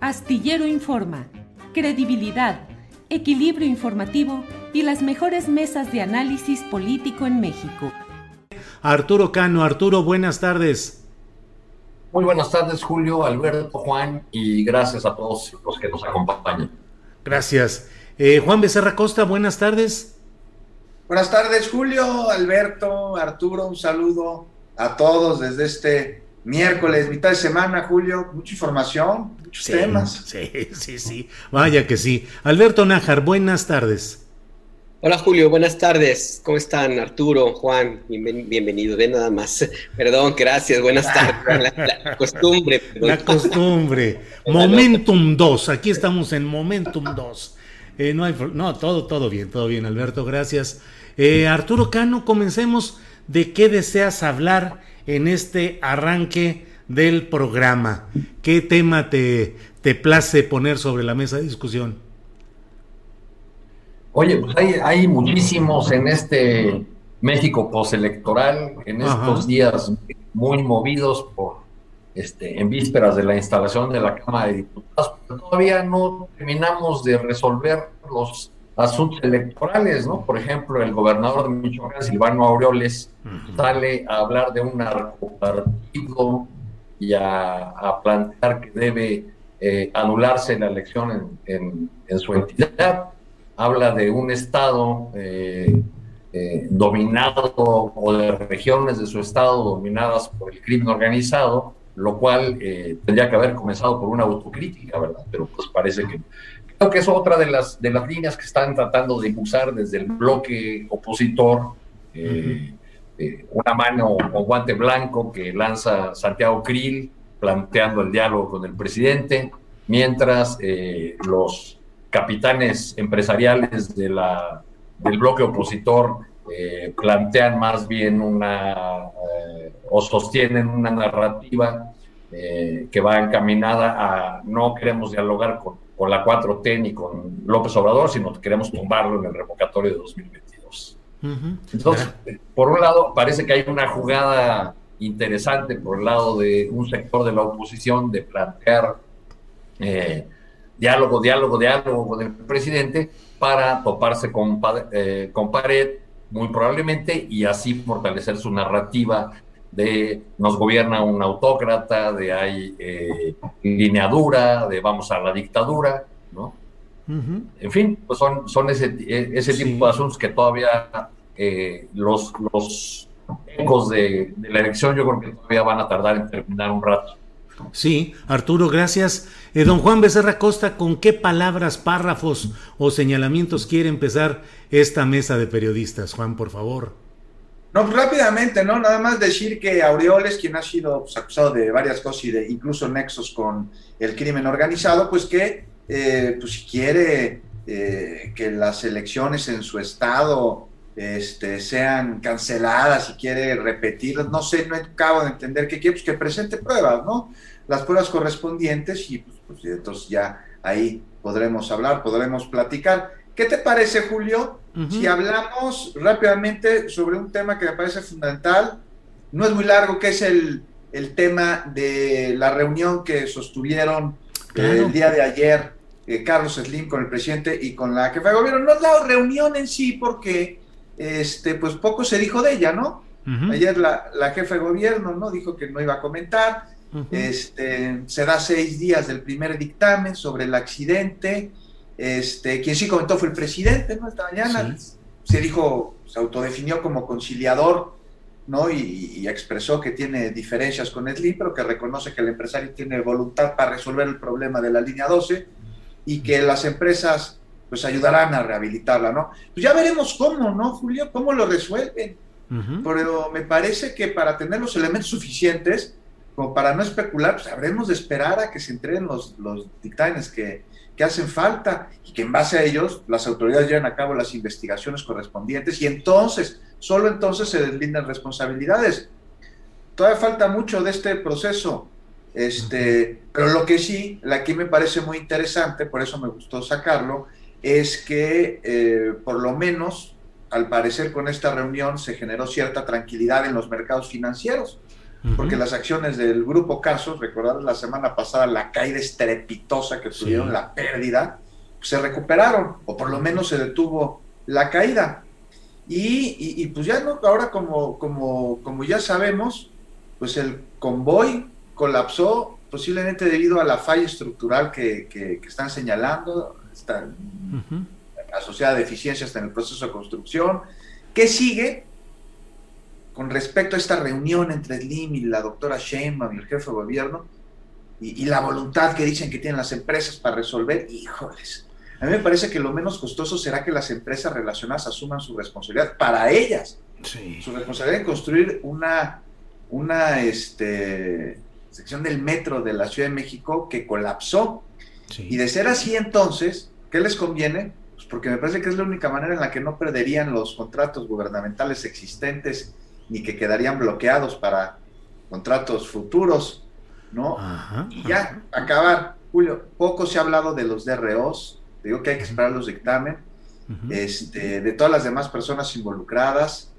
Astillero Informa, credibilidad, equilibrio informativo y las mejores mesas de análisis político en México. Arturo Cano, Arturo, buenas tardes. Muy buenas tardes, Julio, Alberto, Juan, y gracias a todos los que nos acompañan. Gracias. Eh, Juan Becerra Costa, buenas tardes. Buenas tardes, Julio, Alberto, Arturo, un saludo a todos desde este miércoles, mitad de semana, Julio, mucha información, muchos Sí, temas. Sí, sí, sí. Vaya que sí. Alberto Nájar, buenas tardes. Hola Julio, buenas tardes. ¿Cómo están Arturo, Juan? Bienven- bienvenidos. Ven nada más. Perdón, gracias. Buenas tardes. La, la costumbre. perdón. La costumbre. Momentum 2. Aquí estamos en Momentum 2. Eh, no, hay, no, todo, todo bien, todo bien, Alberto, gracias. Eh, Arturo Cano, comencemos. ¿De qué deseas hablar en este arranque del programa? ¿Qué tema te, te place poner sobre la mesa de discusión? Oye, pues hay, hay muchísimos en este México postelectoral, en Ajá. estos días muy movidos por, este, en vísperas de la instalación de la Cámara de Diputados, pero todavía no terminamos de resolver los asuntos electorales, ¿no? Por ejemplo, el gobernador de Michoacán, Silvano Aureoles, sale a hablar de un narcopartido y a, a plantear que debe eh, anularse la elección en, en- en su entidad. Habla de un estado eh, eh, dominado o de regiones de su estado dominadas por el crimen organizado, lo cual eh, tendría que haber comenzado por una autocrítica, ¿verdad? Pero pues parece que creo que es otra de las de las líneas que están tratando de impulsar desde el bloque opositor. eh, eh, una mano o guante blanco que lanza Santiago Krill planteando el diálogo con el presidente, mientras eh, los capitanes empresariales de la, del bloque opositor eh, plantean más bien una o sostienen una narrativa que va encaminada a no queremos dialogar con, con la 4T ni con López Obrador, sino que queremos tumbarlo en el revocatorio de 2022. Ujú. Entonces, por un lado, parece que hay una jugada interesante por el lado de un sector de la oposición de plantear eh, diálogo, diálogo, diálogo con el presidente para toparse con, eh, con pared, muy probablemente, y así fortalecer su narrativa de nos gobierna un autócrata, de hay eh, lineadura, de vamos a la dictadura, ¿no? En fin, pues son, son ese, eh, ese Sí. tipo de asuntos que todavía eh, los, los ecos de, de la elección yo creo que todavía van a tardar en terminar un rato. Sí, Arturo, gracias. Eh, don Juan Becerra Costa, ¿con qué palabras, párrafos o señalamientos quiere empezar esta mesa de periodistas? Juan, por favor. No, pues rápidamente, ¿no? Nada más decir que Aureoles, quien ha sido pues, acusado de varias cosas y de incluso nexos con el crimen organizado, pues que eh, pues quiere eh, que las elecciones en su estado este, sean canceladas, si quiere repetir, no sé, no acabo de entender qué quiere, pues que presente pruebas, ¿no? Las pruebas correspondientes y pues, pues, entonces ya ahí podremos hablar, podremos platicar. ¿Qué te parece, Julio? Si hablamos rápidamente sobre un tema que me parece fundamental, no es muy largo, que es el, el tema de la reunión que sostuvieron el día de ayer eh, Carlos Slim con el presidente y con la jefa de gobierno. No es la reunión en sí porque este, pues poco se dijo de ella, ¿no? Ayer la, la, jefa de gobierno no dijo que no iba a comentar. este, se da seis días del primer dictamen sobre el accidente. Este, quien sí comentó fue el presidente, ¿no? Esta mañana se dijo, se autodefinió como conciliador, ¿no? Y, expresó que tiene diferencias con Slim, pero que reconoce que el empresario tiene voluntad para resolver el problema de la línea 12 y que las empresas pues ayudarán a rehabilitarla, ¿no? Pues ya veremos cómo, ¿no, Julio? ¿Cómo lo resuelven? Pero me parece que para tener los elementos suficientes, como para no especular, pues habremos de esperar a que se entreguen los, los dictámenes que, que hacen falta y que en base a ellos las autoridades lleven a cabo las investigaciones correspondientes y entonces, solo entonces se deslindan responsabilidades. Todavía falta mucho de este proceso, este, pero lo que sí, aquí me parece muy interesante, por eso me gustó sacarlo, es que eh, por lo menos, al parecer con esta reunión se generó cierta tranquilidad en los mercados financieros, porque las acciones del grupo Casos, recordar la semana pasada la caída estrepitosa que tuvieron, la pérdida, se recuperaron, o por lo menos se detuvo la caída. Y, pues ya no, ahora como, como, como ya sabemos, pues el convoy colapsó posiblemente debido a la falla estructural que, que están señalando, está asociada a deficiencias en el proceso de construcción. ¿Qué sigue? Con respecto a esta reunión entre Slim y la doctora Sheinbaum y el jefe de gobierno, y, la voluntad que dicen que tienen las empresas para resolver, híjoles, a mí me parece que lo menos costoso será que las empresas relacionadas asuman su responsabilidad para ellas. Su responsabilidad en construir una, una este, sección del metro de la Ciudad de México que colapsó y de ser así entonces, ¿qué les conviene? Pues porque me parece que es la única manera en la que no perderían los contratos gubernamentales existentes ni que quedarían bloqueados para contratos futuros, ¿no? y ya, acabar. Julio, poco se ha hablado de los DROs, digo que hay que esperar los dictamen, este, de todas las demás personas involucradas,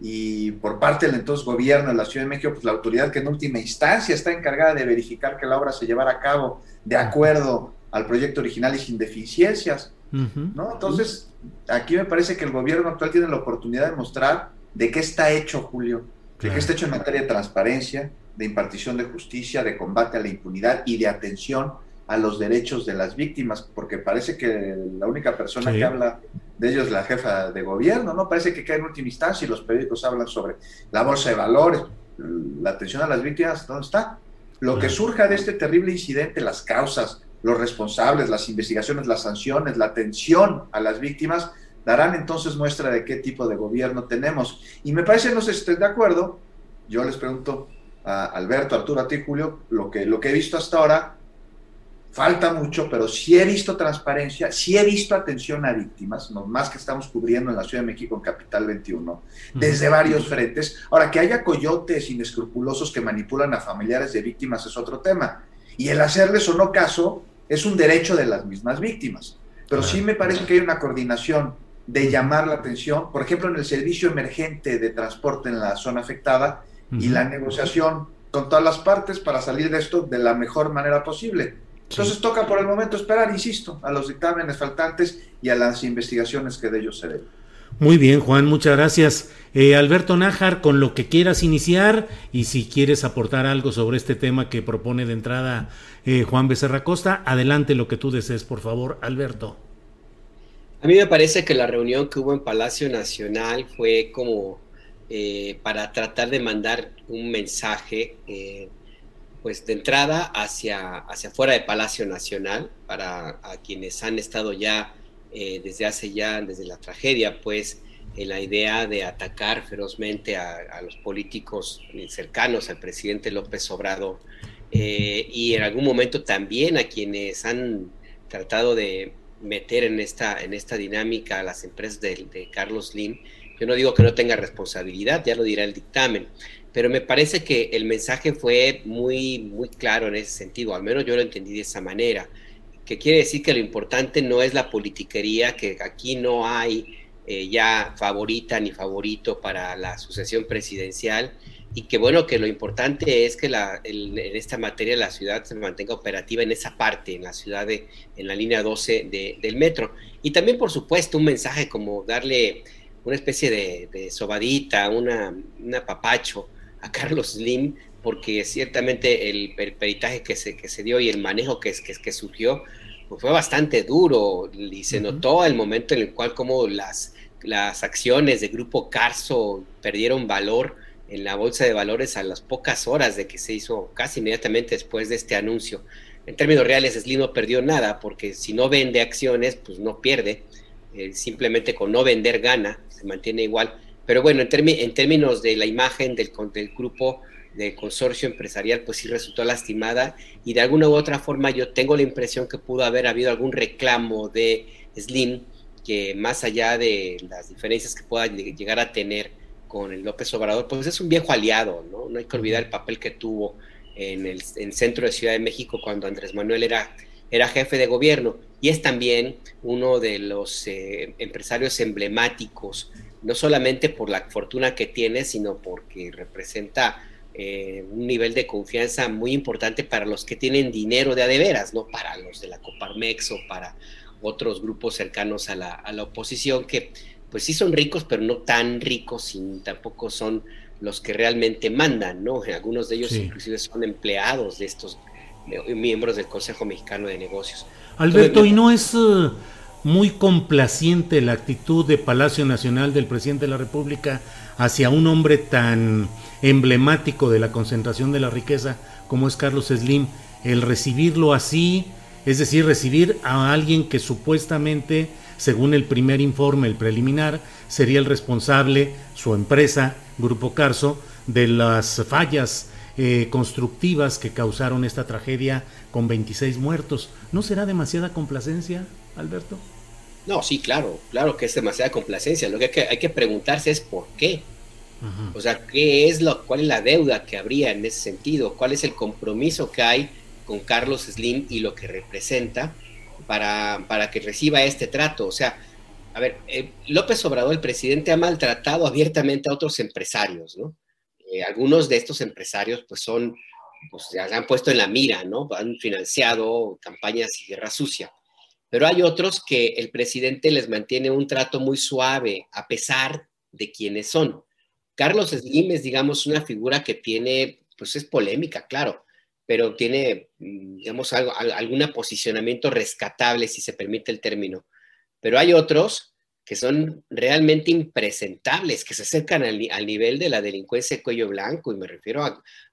y por parte del entonces gobierno de la Ciudad de México, pues la autoridad que en última instancia está encargada de verificar que la obra se llevara a cabo de acuerdo al proyecto original y sin deficiencias. ¿no? Entonces, aquí me parece que el gobierno actual tiene la oportunidad de mostrar de qué está hecho, Julio, de qué está hecho en materia de transparencia, de impartición de justicia, de combate a la impunidad y de atención a los derechos de las víctimas, porque parece que la única persona que habla de ellos es la jefa de gobierno, ¿no? Parece que cae en última instancia y los periódicos hablan sobre la bolsa de valores, la atención a las víctimas, ¿dónde está? Lo que surja de este terrible incidente, las causas, los responsables, las investigaciones, las sanciones, la atención a las víctimas, darán entonces muestra de qué tipo de gobierno tenemos. Y me parece, no sé si estén de acuerdo, yo les pregunto a Alberto, Arturo, a ti, Julio, lo que, lo que he visto hasta ahora, falta mucho, pero sí he visto transparencia, sí he visto atención a víctimas, no más que estamos cubriendo en la Ciudad de México, en Capital 21, desde varios frentes. Ahora, que haya coyotes inescrupulosos que manipulan a familiares de víctimas es otro tema. Y el hacerles o no caso es un derecho de las mismas víctimas. Pero sí me parece que hay una coordinación de llamar la atención, por ejemplo, en el servicio emergente de transporte en la zona afectada y la negociación con todas las partes para salir de esto de la mejor manera posible entonces toca por el momento esperar, insisto, a los dictámenes faltantes y a las investigaciones que de ellos se den. Muy bien, Juan, muchas gracias. Eh, Alberto Nájar, con lo que quieras iniciar y si quieres aportar algo sobre este tema que propone de entrada eh, Juan Becerra Costa, adelante lo que tú desees, por favor, Alberto. A mí me parece que la reunión que hubo en Palacio Nacional fue como eh, para tratar de mandar un mensaje pues de entrada hacia, hacia fuera de Palacio Nacional, para a quienes han estado ya eh, desde hace ya, desde la tragedia, pues en la idea de atacar ferozmente a, los políticos cercanos al presidente López Obrador eh, y en algún momento también a quienes han tratado de meter en esta, en esta dinámica a las empresas de, Carlos Lim. Yo no digo que no tenga responsabilidad, ya lo dirá el dictamen, pero me parece que el mensaje fue muy, muy claro en ese sentido, al menos yo lo entendí de esa manera, que quiere decir que lo importante no es la politiquería, que aquí no hay eh, ya favorita ni favorito para la sucesión presidencial, y que bueno, que lo importante es que la, en esta materia la ciudad se mantenga operativa en esa parte, en la ciudad, de, en la línea 12 del metro. Y también, por supuesto, un mensaje como darle una especie de, sobadita, una, una papacho a Carlos Slim, porque ciertamente el, peritaje que se, que se dio y el manejo que, que, que surgió pues fue bastante duro y se notó el momento en el cual como las, las acciones de Grupo Carso perdieron valor en la bolsa de valores a las pocas horas de que se hizo, casi inmediatamente después de este anuncio. En términos reales, Slim no perdió nada, porque si no vende acciones, pues no pierde. Eh, simplemente con no vender gana, se mantiene igual. Pero bueno, en, términos de la imagen del, del grupo, del consorcio empresarial, pues sí resultó lastimada. Y de alguna u otra forma yo tengo la impresión que pudo haber habido algún reclamo de Slim, que más allá de las diferencias que pueda llegar a tener, con el López Obrador, pues es un viejo aliado, ¿no? No hay que olvidar el papel que tuvo en el, centro de Ciudad de México cuando Andrés Manuel era, era jefe de gobierno. Y es también uno de los eh, empresarios emblemáticos, no solamente por la fortuna que tiene, sino porque representa eh, un nivel de confianza muy importante para los que tienen dinero de adeveras, no para los de la Coparmex o para otros grupos cercanos a la, a la oposición que pues sí son ricos, pero no tan ricos y tampoco son los que realmente mandan, ¿no? Algunos de ellos inclusive son empleados de estos miembros del Consejo Mexicano de Negocios. Alberto, ¿y no es eh, muy complaciente la actitud de Palacio Nacional del presidente de la República hacia un hombre tan emblemático de la concentración de la riqueza como es Carlos Slim, el recibirlo así, es decir, recibir a alguien que supuestamente según el primer informe, el preliminar, sería el responsable, su empresa, Grupo Carso, de las fallas eh, constructivas que causaron esta tragedia con 26 muertos. ¿No será demasiada complacencia, Alberto? No, sí, claro, claro que es demasiada complacencia. Lo que hay que, hay que preguntarse es por qué. O sea, ¿qué es lo, ¿cuál es la deuda que habría en ese sentido? ¿Cuál es el compromiso que hay con Carlos Slim y lo que representa? Para, para que reciba este trato. O sea, a ver, eh, López Obrador, el presidente, ha maltratado abiertamente a otros empresarios, ¿no? Eh, algunos de estos empresarios, pues son, pues se han puesto en la mira, ¿no? Han financiado campañas y guerra sucia. Pero hay otros que el presidente les mantiene un trato muy suave, a pesar de quienes son. Carlos Slim es, digamos, una figura que tiene, pues es polémica, claro, pero tiene, mm, digamos, algo, algún posicionamiento rescatable, si se permite el término. Pero hay otros que son realmente impresentables, que se acercan al, nivel de la delincuencia cuello blanco, y me refiero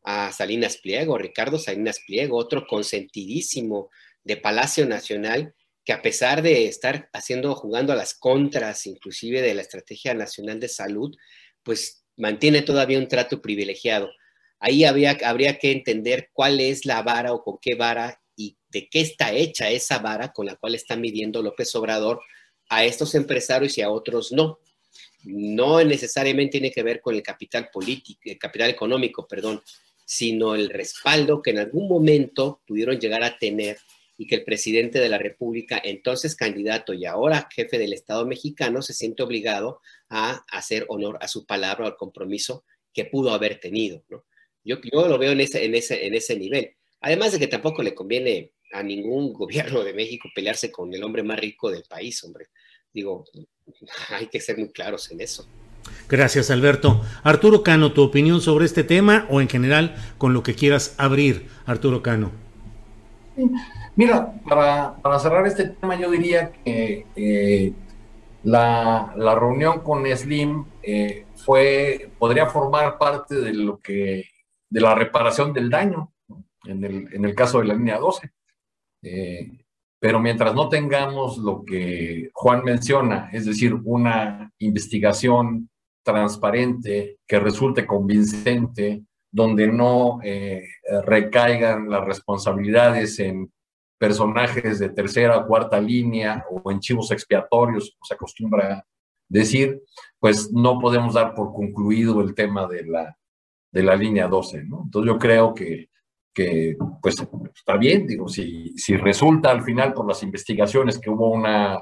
a, Salinas Pliego, Ricardo Salinas Pliego, otro consentidísimo de Palacio Nacional, que a pesar de estar haciendo, jugando a las contras, inclusive de la Estrategia Nacional de Salud, pues mantiene todavía un trato privilegiado. Ahí habría, que entender cuál es la vara o con qué vara y de qué está hecha esa vara con la cual está midiendo López Obrador a estos empresarios y a otros no. No necesariamente tiene que ver con el capital político, el capital económico, perdón, sino el respaldo que en algún momento pudieron llegar a tener y que el presidente de la República, entonces candidato y ahora jefe del Estado mexicano, se siente obligado a hacer honor a su palabra, al compromiso que pudo haber tenido. ¿no? Yo, yo lo veo en ese, en, ese, en ese nivel. Además de que tampoco le conviene a ningún gobierno de México pelearse con el hombre más rico del país, hombre. Digo, hay que ser muy claros en eso. Gracias, Alberto. Arturo Cano, tu opinión sobre este tema o en general con lo que quieras abrir, Arturo Cano. Mira, para, para cerrar este tema, yo diría que eh, la, la, reunión con Slim eh, fue, podría formar parte de lo que de la reparación del daño, en el, en el caso de la línea 12. Eh, pero mientras no tengamos lo que Juan menciona, es decir, una investigación transparente que resulte convincente, donde no eh, recaigan las responsabilidades en personajes de tercera o cuarta línea o en chivos expiatorios, como se acostumbra decir, pues no podemos dar por concluido el tema de la, de la línea 12, ¿no? Entonces yo creo que, que pues está bien, digo, si, si resulta al final por las investigaciones que hubo una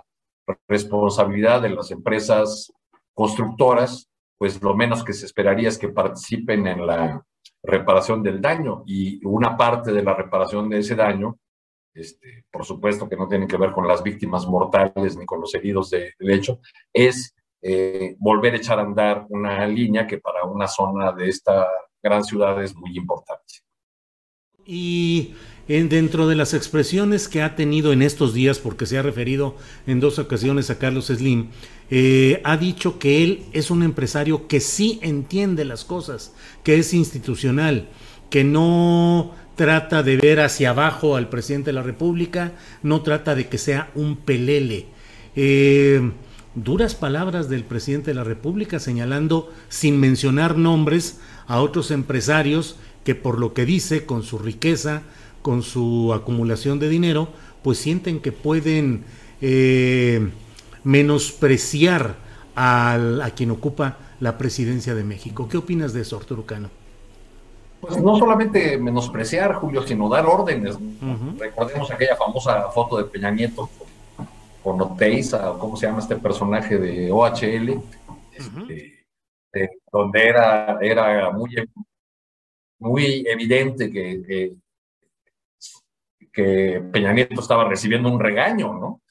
responsabilidad de las empresas constructoras, pues lo menos que se esperaría es que participen en la reparación del daño y una parte de la reparación de ese daño, este, por supuesto que no tiene que ver con las víctimas mortales ni con los heridos del hecho, es eh, volver a echar a andar una línea que para una zona de esta gran ciudad es muy importante. Y dentro de las expresiones que ha tenido en estos días, porque se ha referido en dos ocasiones a Carlos Slim, eh, ha dicho que él es un empresario que sí entiende las cosas, que es institucional, que no trata de ver hacia abajo al presidente de la República, no trata de que sea un pelele. Eh, duras palabras del presidente de la República señalando, sin mencionar nombres, a otros empresarios que por lo que dice, con su riqueza, con su acumulación de dinero, pues sienten que pueden eh, menospreciar a quien ocupa la presidencia de México. ¿Qué opinas de eso, Arturo Cano? Pues no solamente menospreciar, Julio, sino dar órdenes. Recordemos aquella famosa foto de Peña Nieto con, con Oteiza, o cómo se llama este personaje de OHL, este, donde era, era muy, muy evidente que, que, Peña Nieto estaba recibiendo un regaño, ¿no?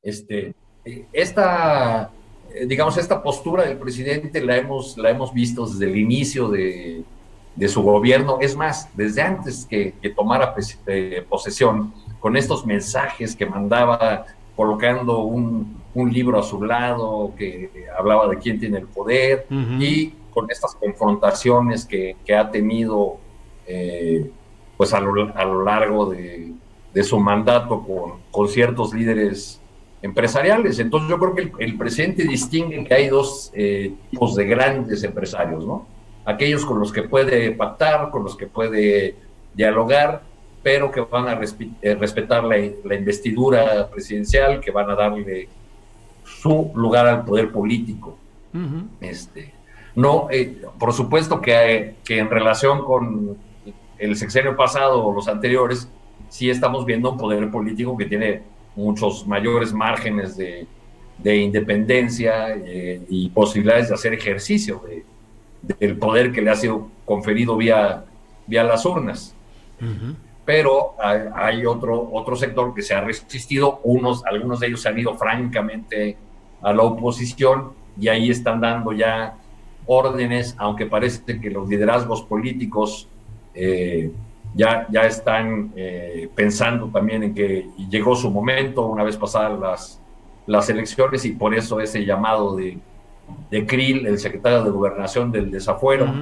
Este, esta, digamos, esta postura del presidente la hemos, la hemos visto desde el inicio de, su gobierno, es más, desde antes que, tomara eh, posesión, con estos mensajes que mandaba colocando un, libro a su lado que hablaba de quién tiene el poder y con estas confrontaciones que, ha tenido eh, pues a lo, largo de, su mandato con, con, ciertos líderes empresariales. Entonces yo creo que el, presidente distingue que hay dos eh, tipos de grandes empresarios, ¿no? Aquellos con los que puede pactar, con los que puede dialogar, pero que van a eh, respetar la, investidura presidencial, que van a darle su lugar al poder político. este, no, eh, por supuesto que, que, en relación con el sexenio pasado o los anteriores, sí estamos viendo un poder político que tiene muchos mayores márgenes de, independencia eh, y posibilidades de hacer ejercicio del poder que le ha sido conferido vía, vía las urnas. Pero hay, otro, otro sector que se ha resistido, unos, algunos de ellos se han ido francamente a la oposición y ahí están dando ya órdenes, aunque parece que los liderazgos políticos eh, ya, ya están eh, pensando también en que llegó su momento una vez pasadas las, las elecciones y por eso ese llamado de, de Krill, el secretario de Gobernación del Desafuero,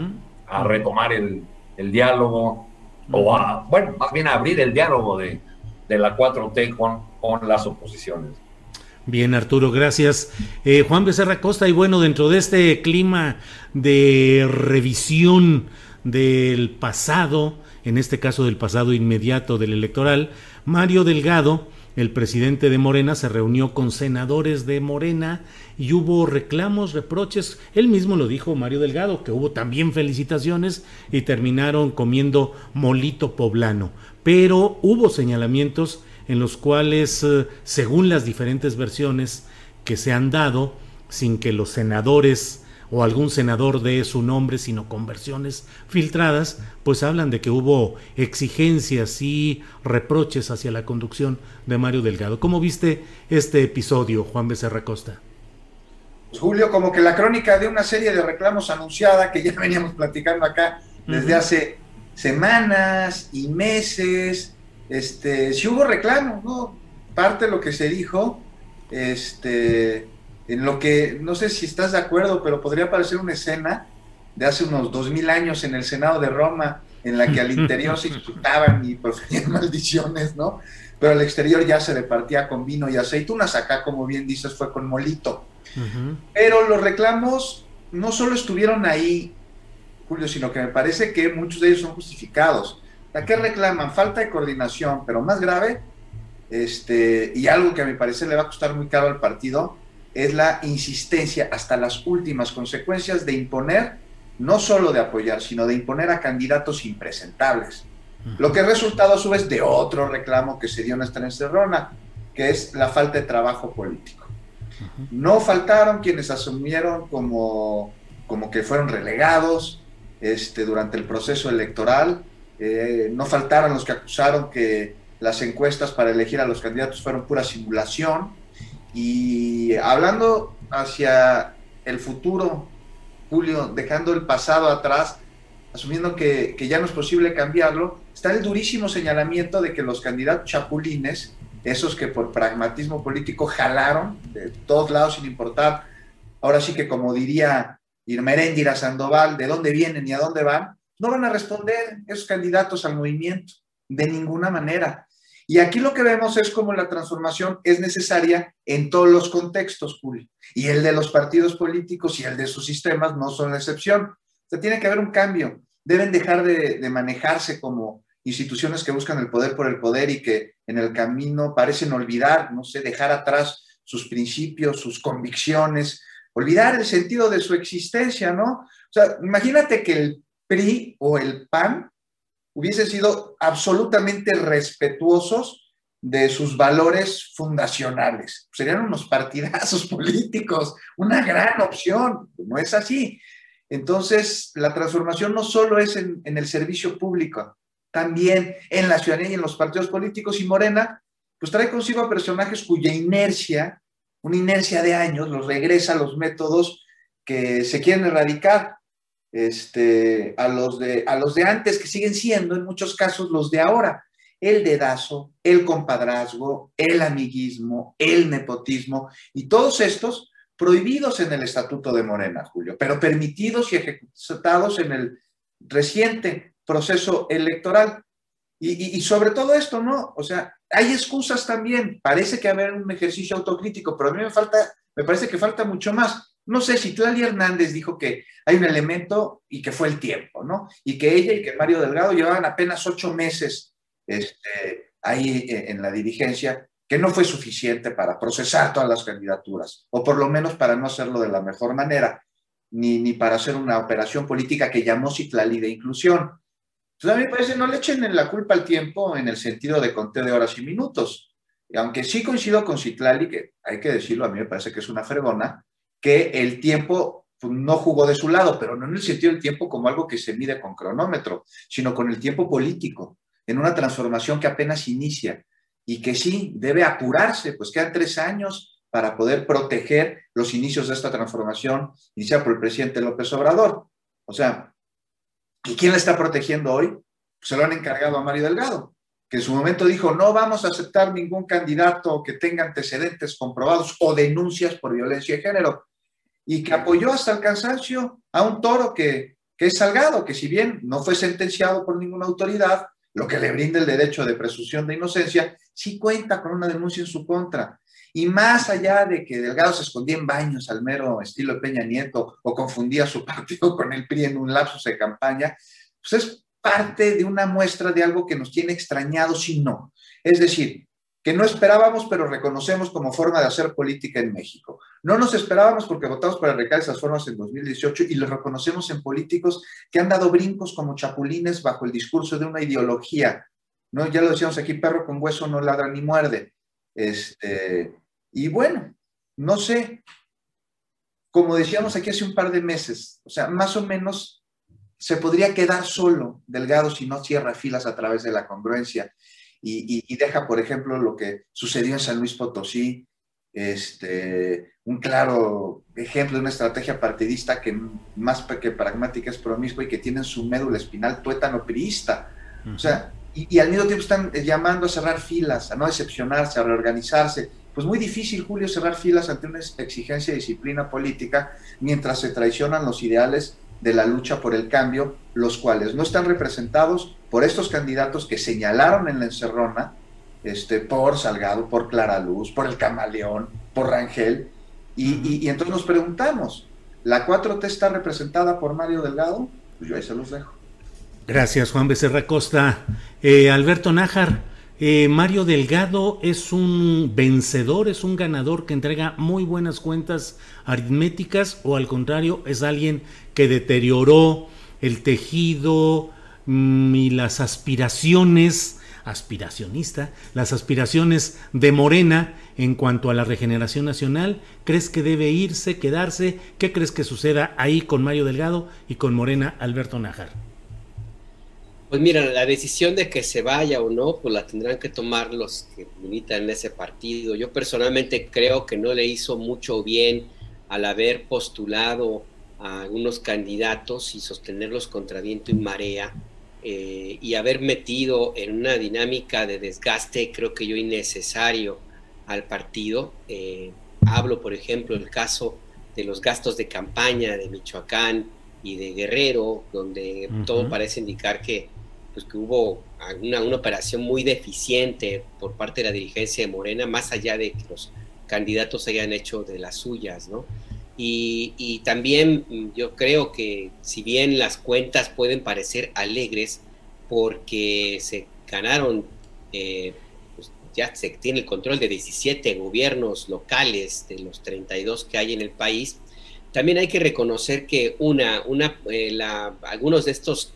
a retomar el, diálogo, o a, bueno, más bien abrir el diálogo de, de la 4T con, con las oposiciones. Bien, Arturo, gracias. Eh, Juan Becerra Costa, y bueno, dentro de este clima de revisión del pasado, en este caso del pasado inmediato del electoral, Mario Delgado, el presidente de Morena, se reunió con senadores de Morena y hubo reclamos, reproches. Él mismo lo dijo Mario Delgado, que hubo también felicitaciones y terminaron comiendo molito poblano. Pero hubo señalamientos en los cuales, eh, según las diferentes versiones que se han dado, sin que los senadores o algún senador dé su nombre, sino con versiones filtradas, pues hablan de que hubo exigencias y reproches hacia la conducción de Mario Delgado. ¿Cómo viste este episodio, Juan Becerra Costa? Pues, Julio, como que la crónica de una serie de reclamos anunciada que ya veníamos platicando acá desde hace semanas y meses, este, si hubo reclamos, ¿no? Parte de lo que se dijo, este, en lo que, no sé si estás de acuerdo, pero podría parecer una escena de hace unos dos mil años en el Senado de Roma, en la que al interior se insultaban y proferían maldiciones, ¿no? Pero al exterior ya se repartía con vino y aceitunas, acá, como bien dices, fue con molito. Pero los reclamos no solo estuvieron ahí, Julio, sino que me parece que muchos de ellos son justificados. ¿A qué reclaman? Falta de coordinación, pero más grave, este, y algo que a mi parecer le va a costar muy caro al partido, es la insistencia hasta las últimas consecuencias de imponer, no solo de apoyar, sino de imponer a candidatos impresentables. Lo que ha resultado a su vez de otro reclamo que se dio en esta encerrona, que es la falta de trabajo político. No faltaron quienes asumieron como como que fueron relegados este, durante el proceso electoral. Eh, no faltaron los que acusaron que las encuestas para elegir a los candidatos fueron pura simulación. Y hablando hacia el futuro, Julio, dejando el pasado atrás, asumiendo que, que, ya no es posible cambiarlo, está el durísimo señalamiento de que los candidatos chapulines, esos que por pragmatismo político jalaron de todos lados sin importar, ahora sí que como diría Irmeréndira Sandoval, de dónde vienen y a dónde van, no van a responder esos candidatos al movimiento de ninguna manera. Y aquí lo que vemos es cómo la transformación es necesaria en todos los contextos, Julio. Y el de los partidos políticos y el de sus sistemas no son la excepción. O sea, tiene que haber un cambio. Deben dejar de, de manejarse como instituciones que buscan el poder por el poder y que en el camino parecen olvidar, no sé, dejar atrás sus principios, sus convicciones, olvidar el sentido de su existencia, ¿no? O sea, imagínate que el PRI o el PAN hubiesen sido absolutamente respetuosos de sus valores fundacionales. Serían unos partidazos políticos, una gran opción. No es así. Entonces, la transformación no solo es en, el servicio público, también en la ciudadanía y en los partidos políticos. Y Morena, pues trae consigo a personajes cuya inercia, una inercia de años, los regresa a los métodos que se quieren erradicar este, a, los de, a los de antes, que siguen siendo en muchos casos los de ahora. El dedazo, el compadrazgo, el amiguismo, el nepotismo y todos estos prohibidos en el Estatuto de Morena, Julio, pero permitidos y ejecutados en el reciente proceso electoral. Y, y, sobre todo esto, ¿no? O sea, hay excusas también. Parece que haber un ejercicio autocrítico, pero a mí me falta, me parece que falta mucho más no sé si Tlali Hernández dijo que hay un elemento y que fue el tiempo, ¿no? Y que ella y que Mario Delgado llevaban apenas ocho meses este, ahí eh, en la dirigencia, que no fue suficiente para procesar todas las candidaturas, o por lo menos para no hacerlo de la mejor manera, ni, ni para hacer una operación política que llamó Citlali de inclusión. Entonces a mí me parece, no le echen la culpa al tiempo en el sentido de conteo de horas y minutos. Y aunque sí coincido con Citlali, que hay que decirlo, a mí me parece que es una fregona, que el tiempo pues, no jugó de su lado, pero no en el sentido del tiempo como algo que se mide con cronómetro, sino con el tiempo político, en una transformación que apenas inicia y que sí debe apurarse, pues quedan tres años para poder proteger los inicios de esta transformación iniciada por el presidente López Obrador. O sea, ¿y quién la está protegiendo hoy? se lo han encargado a Mario Delgado que en su momento dijo, no vamos a aceptar ningún candidato que tenga antecedentes comprobados o denuncias por violencia de género y que apoyó hasta el cansancio a un toro que, es Salgado, que si bien no fue sentenciado por ninguna autoridad, lo que le brinda el derecho de presunción de inocencia, sí cuenta con una denuncia en su contra. Y más allá de que Delgado se escondía en baños al mero estilo de Peña Nieto o confundía su partido con el PRI en un lapso de campaña, pues es parte de una muestra de algo que nos tiene extrañados y no. Es decir, que no esperábamos, pero reconocemos como forma de hacer política en México. No nos esperábamos porque votamos para erradicar esas formas en 2018 y lo reconocemos en políticos que han dado brincos como chapulines bajo el discurso de una ideología. ¿no? Ya lo decíamos aquí, perro con hueso no ladra ni muerde. Este, y bueno, no sé, como decíamos aquí hace un par de meses, o sea, más o menos se podría quedar solo Delgado si no cierra filas a través de la congruencia y, deja, por ejemplo, lo que sucedió en San Luis Potosí, este, un claro ejemplo de una estrategia partidista que más que pragmática es promiscua y que tiene en su médula espinal tuétano priista. O sea, y, al mismo tiempo están llamando a cerrar filas, a no decepcionarse, a reorganizarse. Pues muy difícil, Julio, cerrar filas ante una exigencia de disciplina política mientras se traicionan los ideales de la lucha por el cambio, los cuales no están representados por estos candidatos que señalaron en la encerrona, este, por Salgado, por Clara Luz, por el Camaleón, por Rangel, y, entonces nos preguntamos, ¿la 4T está representada por Mario Delgado? Pues yo ahí se los dejo. Gracias, Juan Becerra Costa. Eh, Alberto Nájar, eh, Mario Delgado es un vencedor, es un ganador que entrega muy buenas cuentas aritméticas o al contrario es alguien que deterioró el tejido mm, y las aspiraciones aspiracionista, las aspiraciones de Morena en cuanto a la regeneración nacional? ¿Crees que debe irse, quedarse? ¿Qué crees que suceda ahí con Mario Delgado y con Morena Alberto Nájar? Pues mira, la decisión de que se vaya o no, pues la tendrán que tomar los que militan en ese partido. Yo personalmente creo que no le hizo mucho bien al haber postulado a algunos candidatos y sostenerlos contra viento y marea eh, y haber metido en una dinámica de desgaste, creo que yo innecesario al partido. Eh, hablo, por ejemplo, del caso de los gastos de campaña de Michoacán y de Guerrero, donde todo parece indicar que, pues, que hubo una, una operación muy deficiente por parte de la dirigencia de Morena, más allá de que los candidatos hayan hecho de las suyas, ¿no? Y, también mm, yo creo que si bien las cuentas pueden parecer alegres porque se ganaron, eh, pues ya se tiene el control de 17 gobiernos locales de los 32 que hay en el país, también hay que reconocer que una, una, eh, algunos de estos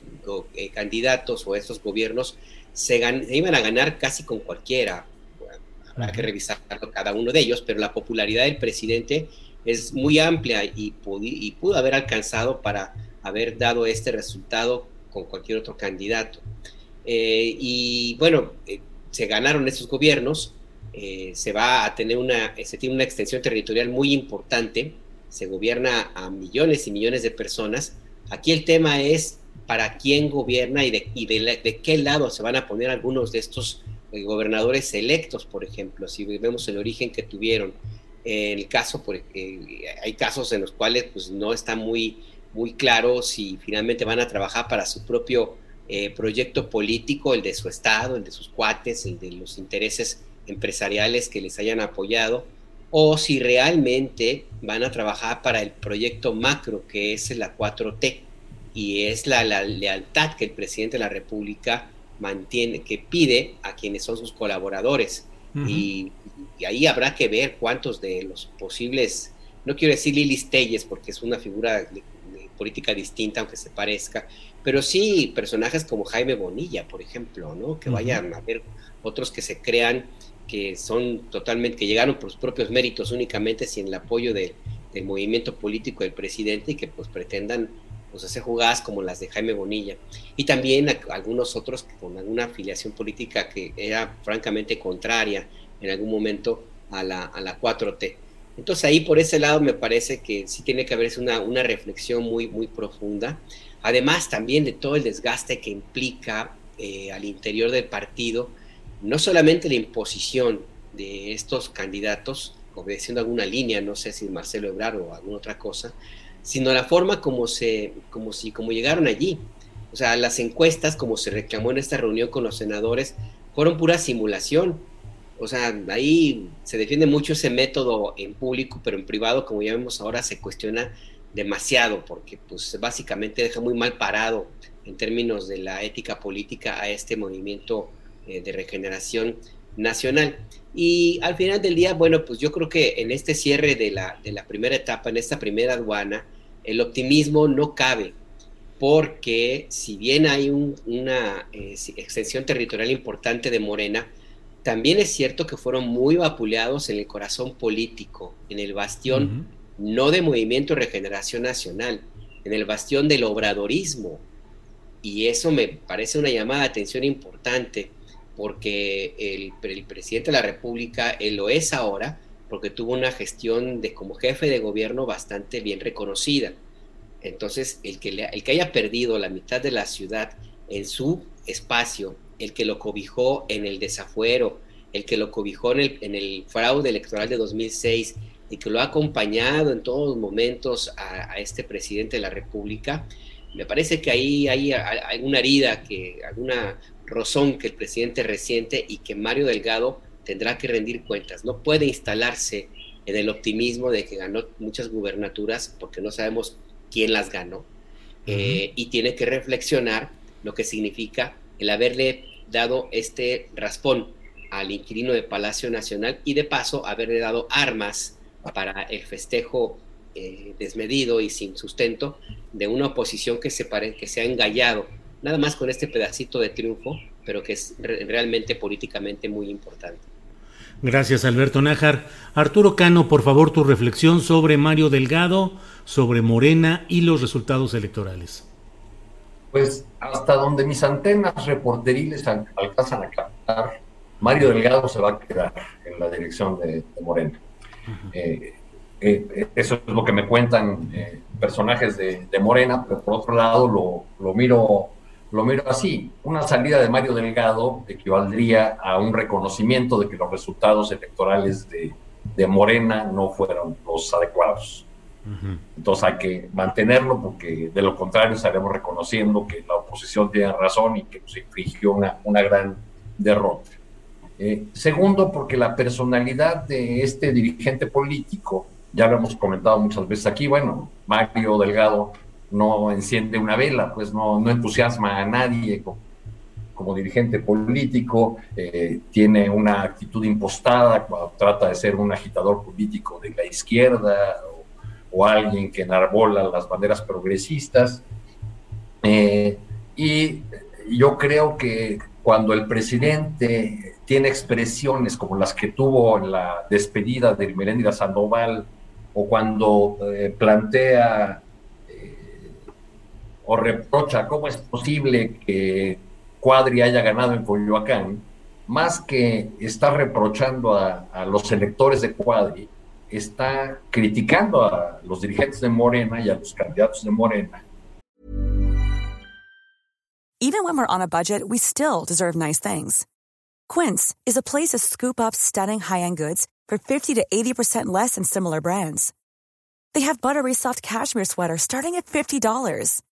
eh, candidatos o estos gobiernos se, se, iban a ganar casi con cualquiera. habrá que revisar cada uno de ellos, pero la popularidad del presidente es muy amplia y, pudo haber alcanzado para haber dado este resultado con cualquier otro candidato. Eh, y bueno, eh, se ganaron estos gobiernos, eh, se va a tener una, se tiene una extensión territorial muy importante, se gobierna a millones y millones de personas. Aquí el tema es para quién gobierna y de, qué lado se van a poner algunos de estos gobernadores electos, por ejemplo, si vemos el origen que tuvieron el caso, porque hay casos en los cuales pues, no está muy, muy claro si finalmente van a trabajar para su propio eh, proyecto político, el de su estado, el de sus cuates, el de los intereses empresariales que les hayan apoyado, o si realmente van a trabajar para el proyecto macro que es la 4T y es la, lealtad que el presidente de la República mantiene, que pide a quienes son sus colaboradores. Y, y ahí habrá que ver cuántos de los posibles, no quiero decir Lili Telles porque es una figura política distinta, aunque se parezca, pero sí personajes como Jaime Bonilla, por ejemplo, ¿no? Que vayan a ver otros que se crean que son totalmente, que llegaron por sus propios méritos únicamente sin el apoyo del movimiento político del presidente y que pues pretendan pues hacer jugadas como las de Jaime Bonilla. Y también algunos otros con alguna afiliación política que era francamente contraria en algún momento a la, a la 4T. Entonces ahí por ese lado me parece que sí tiene que haberse una, una reflexión muy, muy profunda. Además también de todo el desgaste que implica eh, al interior del partido, no solamente la imposición de estos candidatos, obedeciendo alguna línea, no sé si Marcelo Ebrard o alguna otra cosa, sino la forma como se, como si, como llegaron allí. O sea, las encuestas, como se reclamó en esta reunión con los senadores, fueron pura simulación o sea, ahí se defiende mucho ese método en público, pero en privado, como ya vemos ahora, se cuestiona demasiado, porque pues básicamente deja muy mal parado en términos de la ética política a este movimiento eh, de regeneración nacional. Y al final del día, bueno, pues yo creo que en este cierre de la, de la primera etapa, en esta primera aduana, el optimismo no cabe, porque si bien hay una eh, extensión territorial importante de Morena, también es cierto que fueron muy vapuleados en el corazón político, en el bastión no de Movimiento Regeneración Nacional, en el bastión del obradorismo. Y eso me parece una llamada de atención importante, porque el, presidente de la República, él lo es ahora, porque tuvo una gestión de como jefe de gobierno bastante bien reconocida. Entonces, el que, el que haya perdido la mitad de la ciudad en su espacio el que lo cobijó en el desafuero, el que lo cobijó en el, en el fraude electoral de 2006 y que lo ha acompañado en todos los momentos a, este presidente de la República, me parece que ahí hay alguna herida, que, alguna rozón que el presidente resiente y que Mario Delgado tendrá que rendir cuentas. No puede instalarse en el optimismo de que ganó muchas gubernaturas porque no sabemos quién las ganó. Eh, y tiene que reflexionar lo que significa el haberle dado este raspón al inquilino de Palacio Nacional y de paso haberle dado armas para el festejo eh, desmedido y sin sustento de una oposición que se, pare, que se ha engallado, nada más con este pedacito de triunfo, pero que es realmente políticamente muy importante. Gracias, Alberto Nájar. Arturo Cano, por favor, tu reflexión sobre Mario Delgado, sobre Morena y los resultados electorales. Pues hasta donde mis antenas reporteriles alcanzan a captar, Mario Delgado se va a quedar en la dirección de, Morena. Eh, eh, eso es lo que me cuentan eh, personajes de, Morena, pero por otro lado lo, lo, miro, lo miro así. Una salida de Mario Delgado equivaldría a un reconocimiento de que los resultados electorales de, de Morena no fueron los adecuados. Entonces hay que mantenerlo porque de lo contrario estaremos reconociendo que la oposición tiene razón y que nos infligió una, una gran derrota. Eh, segundo, porque la personalidad de este dirigente político, ya lo hemos comentado muchas veces aquí, bueno, Mario Delgado no enciende una vela, pues no, no entusiasma a nadie como, dirigente político, eh, tiene una actitud impostada cuando trata de ser un agitador político de la izquierda o, alguien que enarbola las banderas progresistas. Eh, y yo creo que cuando el presidente tiene expresiones como las que tuvo en la despedida de Meléndira Sandoval o cuando eh, plantea o reprocha cómo es posible que Cuadri haya ganado en Coyoacán, más que reprochando a, a los electores de Cuadri, está criticando a los dirigentes de Morena y a los candidatos de Morena. Even when we're on a budget, we still deserve nice things. Quince is a place to scoop up stunning high-end goods for 50 to 80% less than similar brands. They have buttery soft cashmere sweaters starting at $50,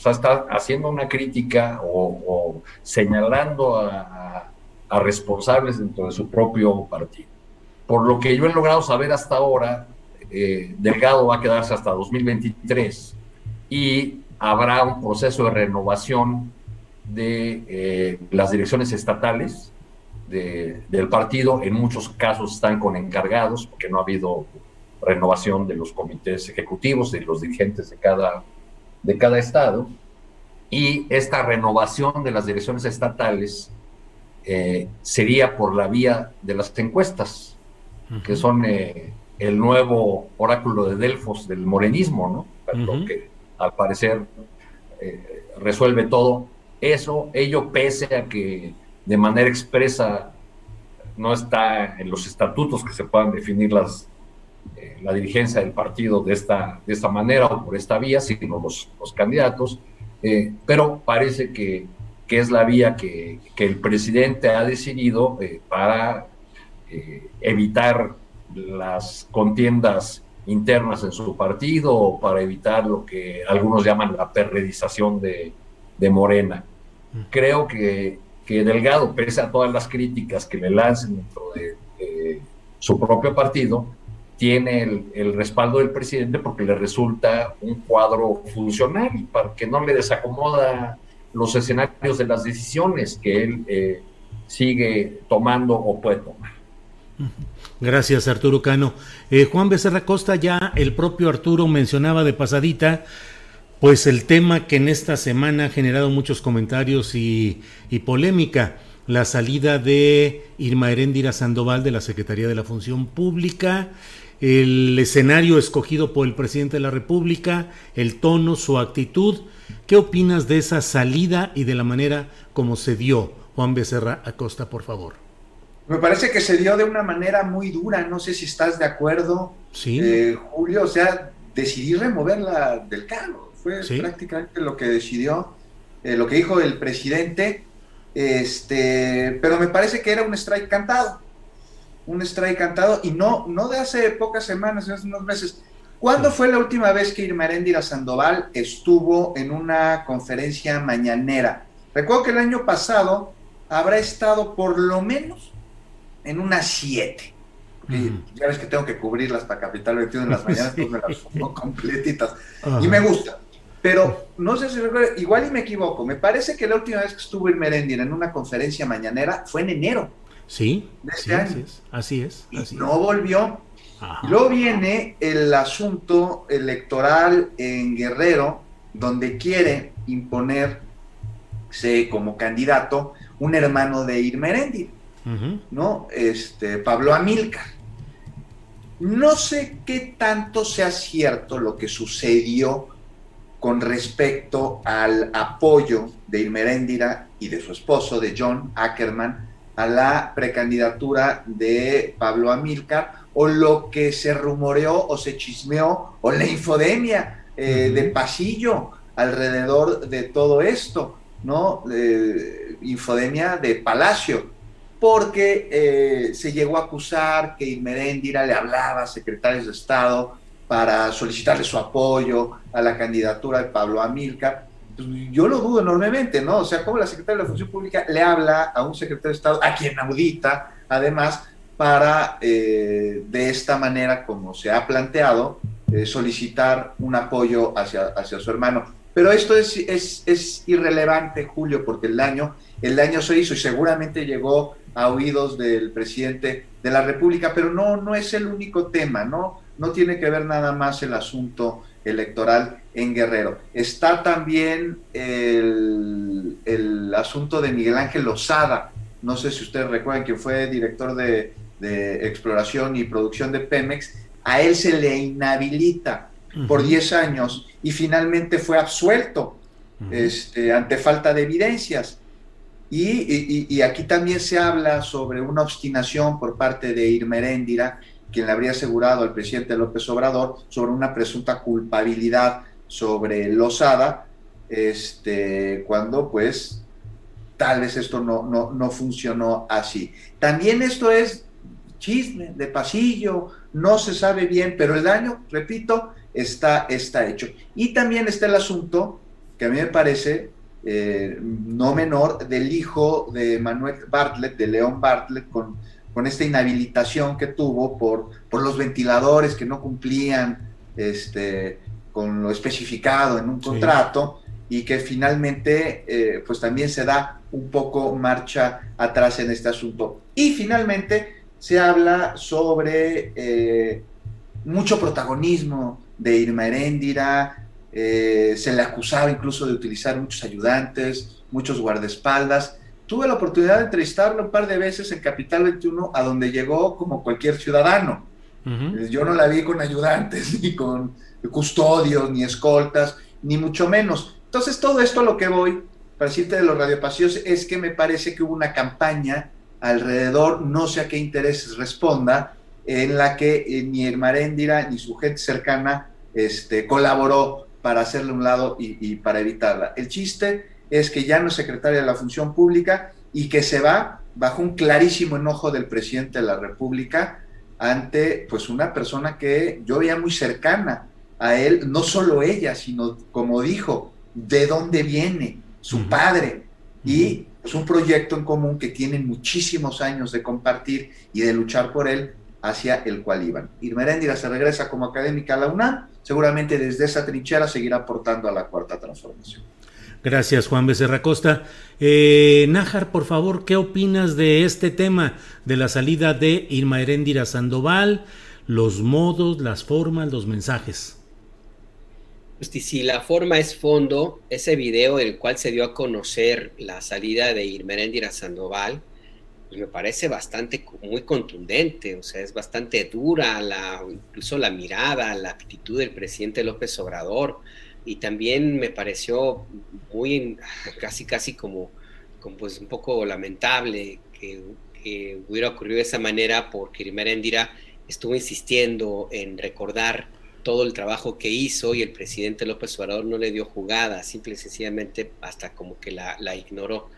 O sea, está haciendo una crítica o, señalando a, responsables dentro de su propio partido. Por lo que yo he logrado saber hasta ahora, eh, Delgado va a quedarse hasta 2023 y habrá un proceso de renovación de eh, las direcciones estatales del partido. En muchos casos están con encargados, porque no ha habido renovación de los comités ejecutivos, de los dirigentes de cada de cada estado y esta renovación de las direcciones estatales eh, sería por la vía de las encuestas, que son eh, el nuevo oráculo de Delfos del morenismo, ¿no? que al parecer eh, resuelve todo. Eso, ello pese a que de manera expresa no está en los estatutos que se puedan definir las eh, la dirigencia del partido de esta, de esta manera o por esta vía, sino los, los candidatos, eh, pero parece que, que, es la vía que, que el presidente ha decidido eh, para evitar las contiendas internas en su partido o para evitar lo que algunos llaman la perredización de, de Morena. Creo que, que, Delgado, pese a todas las críticas que le lancen dentro de, de su propio partido, tiene el, respaldo del presidente porque le resulta un cuadro funcional para que no le desacomoda los escenarios de las decisiones que él eh, sigue tomando o puede tomar. Gracias, Arturo Cano. Eh, Juan Becerra Costa, ya el propio Arturo mencionaba de pasadita, pues el tema que en esta semana ha generado muchos comentarios y, y polémica, la salida de Irma Heréndira Sandoval de la Secretaría de la Función Pública el escenario escogido por el presidente de la República, el tono, su actitud. ¿Qué opinas de esa salida y de la manera como se dio? Juan Becerra Acosta, por favor. Me parece que se dio de una manera muy dura, no sé si estás de acuerdo, sí. Eh, Julio, o sea, decidí removerla del cargo. Fue prácticamente lo que decidió, eh, lo que dijo el presidente. Este, pero me parece que era un strike cantado. Un strike cantado y no, no de hace pocas semanas, hace unos meses. ¿Cuándo fue la última vez que Irma Sandoval estuvo en una conferencia mañanera? Recuerdo que el año pasado habrá estado por lo menos en unas siete. Ya ves que tengo que cubrirlas para Capital 21 en las mañanas, pues me las pongo completitas. Y me gusta. Pero no sé si recuerdo, igual y me equivoco. Me parece que la última vez que estuvo en Merendina en una conferencia mañanera fue en enero. Sí, este así es. Así es. y no volvió. Luego viene el asunto electoral en Guerrero, donde quiere imponerse como candidato un hermano de Irma ¿no? Este, Pablo Amilcar. No sé qué tanto sea cierto lo que sucedió con respecto al apoyo de Irmeréndira y de su esposo, de John Ackerman, a la precandidatura de Pablo Amilcar, o lo que se rumoreó o se chismeó, o la infodemia eh, de pasillo alrededor de todo esto, ¿no? infodemia de Palacio porque eh, se llegó a acusar que Irmeréndira le hablaba a secretarios de Estado para solicitarle su apoyo a la candidatura de Pablo Amilcar. Yo lo dudo enormemente, ¿no? O sea, cómo la secretaria de la Función Pública le habla a un secretario de Estado, a quien audita, además, para eh, de esta manera, como se ha planteado, eh, solicitar un apoyo hacia, hacia su hermano. Pero esto es, es, es irrelevante, Julio, porque el daño, el daño se hizo y seguramente llegó a oídos del presidente de la República, pero no, no es el único tema, ¿no? No tiene que ver nada más el asunto electoral en Guerrero. Está también el, el asunto de Miguel Ángel Lozada, no sé si ustedes recuerdan que fue director de, exploración y producción de Pemex, a él se le inhabilita por 10 años y finalmente fue absuelto este, ante falta de evidencias. Y, aquí también se habla sobre una obstinación por parte de Irma Heréndira, quien le habría asegurado al presidente López Obrador sobre una presunta culpabilidad sobre Lozada, este, cuando pues tal vez esto no, no, no funcionó así. También esto es chisme de pasillo, no se sabe bien, pero el daño, repito, está, está hecho. Y también está el asunto que a mí me parece eh, no menor del hijo de Manuel Bartlett, de León Bartlett, con, con esta inhabilitación que tuvo por, por los ventiladores que no cumplían este, con lo especificado en un contrato y que finalmente eh, pues también se da un poco marcha atrás en este asunto. Y finalmente se habla sobre eh, mucho protagonismo de Irma Heréndira, eh, se le acusaba incluso de utilizar muchos ayudantes, muchos guardaespaldas. Tuve la oportunidad de entrevistarlo un par de veces en Capital 21, a donde llegó como cualquier ciudadano. Yo no la vi con ayudantes, ni con custodios, ni escoltas, ni mucho menos. Entonces, todo esto a lo que voy, para decirte de los radiopasillos, es que me parece que hubo una campaña alrededor, no sé a qué intereses responda, en la que eh, ni Hermaréndira ni su gente cercana este, colaboró para hacerle un lado y, para evitarla. El chiste es que ya no es secretaria de la función pública y que se va bajo un clarísimo enojo del presidente de la República ante pues una persona que yo veía muy cercana a él, no solo ella, sino como dijo, de dónde viene su padre y es un proyecto en común que tienen muchísimos años de compartir y de luchar por él hacia el cual iban. Irma se regresa como académica a la UNAM, seguramente desde esa trinchera seguirá aportando a la cuarta transformación. Gracias, Juan Becerra Costa. Eh, Nájar, por favor, ¿qué opinas de este tema de la salida de Irma Heréndira Sandoval, los modos, las formas, los mensajes? Pues, si la forma es fondo, ese video en el cual se dio a conocer la salida de Irma Heréndira Sandoval, pues me parece bastante, muy contundente, o sea, es bastante dura, la, incluso la mirada, la actitud del presidente López Obrador, y también me pareció muy, casi, casi como, como pues un poco lamentable que, hubiera ocurrido de esa manera, porque Irma Endira estuvo insistiendo en recordar todo el trabajo que hizo y el presidente López Obrador no le dio jugada, simple y sencillamente hasta como que la, ignoró.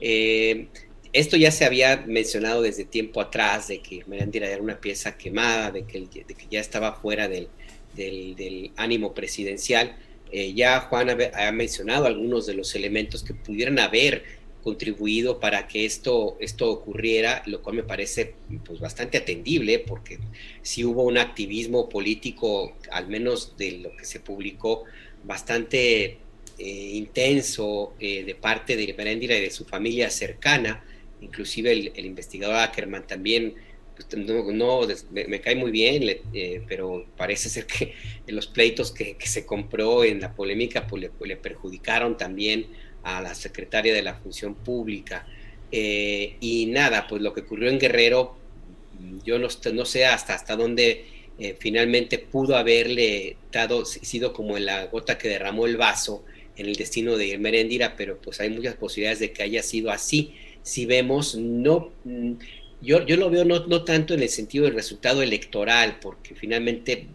Eh, esto ya se había mencionado desde tiempo atrás, de que Meréndira era una pieza quemada, de que, de que ya estaba fuera del, del, ánimo presidencial. Eh, ya Juan ha, mencionado algunos de los elementos que pudieran haber contribuido para que esto, esto ocurriera, lo cual me parece pues, bastante atendible, porque si hubo un activismo político, al menos de lo que se publicó, bastante eh, intenso eh, de parte de Meréndira y de su familia cercana, inclusive el, el investigador Ackerman también pues, no, me, cae muy bien, eh, pero parece ser que los pleitos que, se compró en la polémica pues, le, perjudicaron también a la secretaria de la Función Pública. Eh, y nada, pues lo que ocurrió en Guerrero, yo no, no sé hasta, hasta dónde eh, finalmente pudo haberle dado, sido como la gota que derramó el vaso en el destino de Merendira, pero pues hay muchas posibilidades de que haya sido así. Si vemos, no yo, yo lo veo no, no tanto en el sentido del resultado electoral, porque finalmente,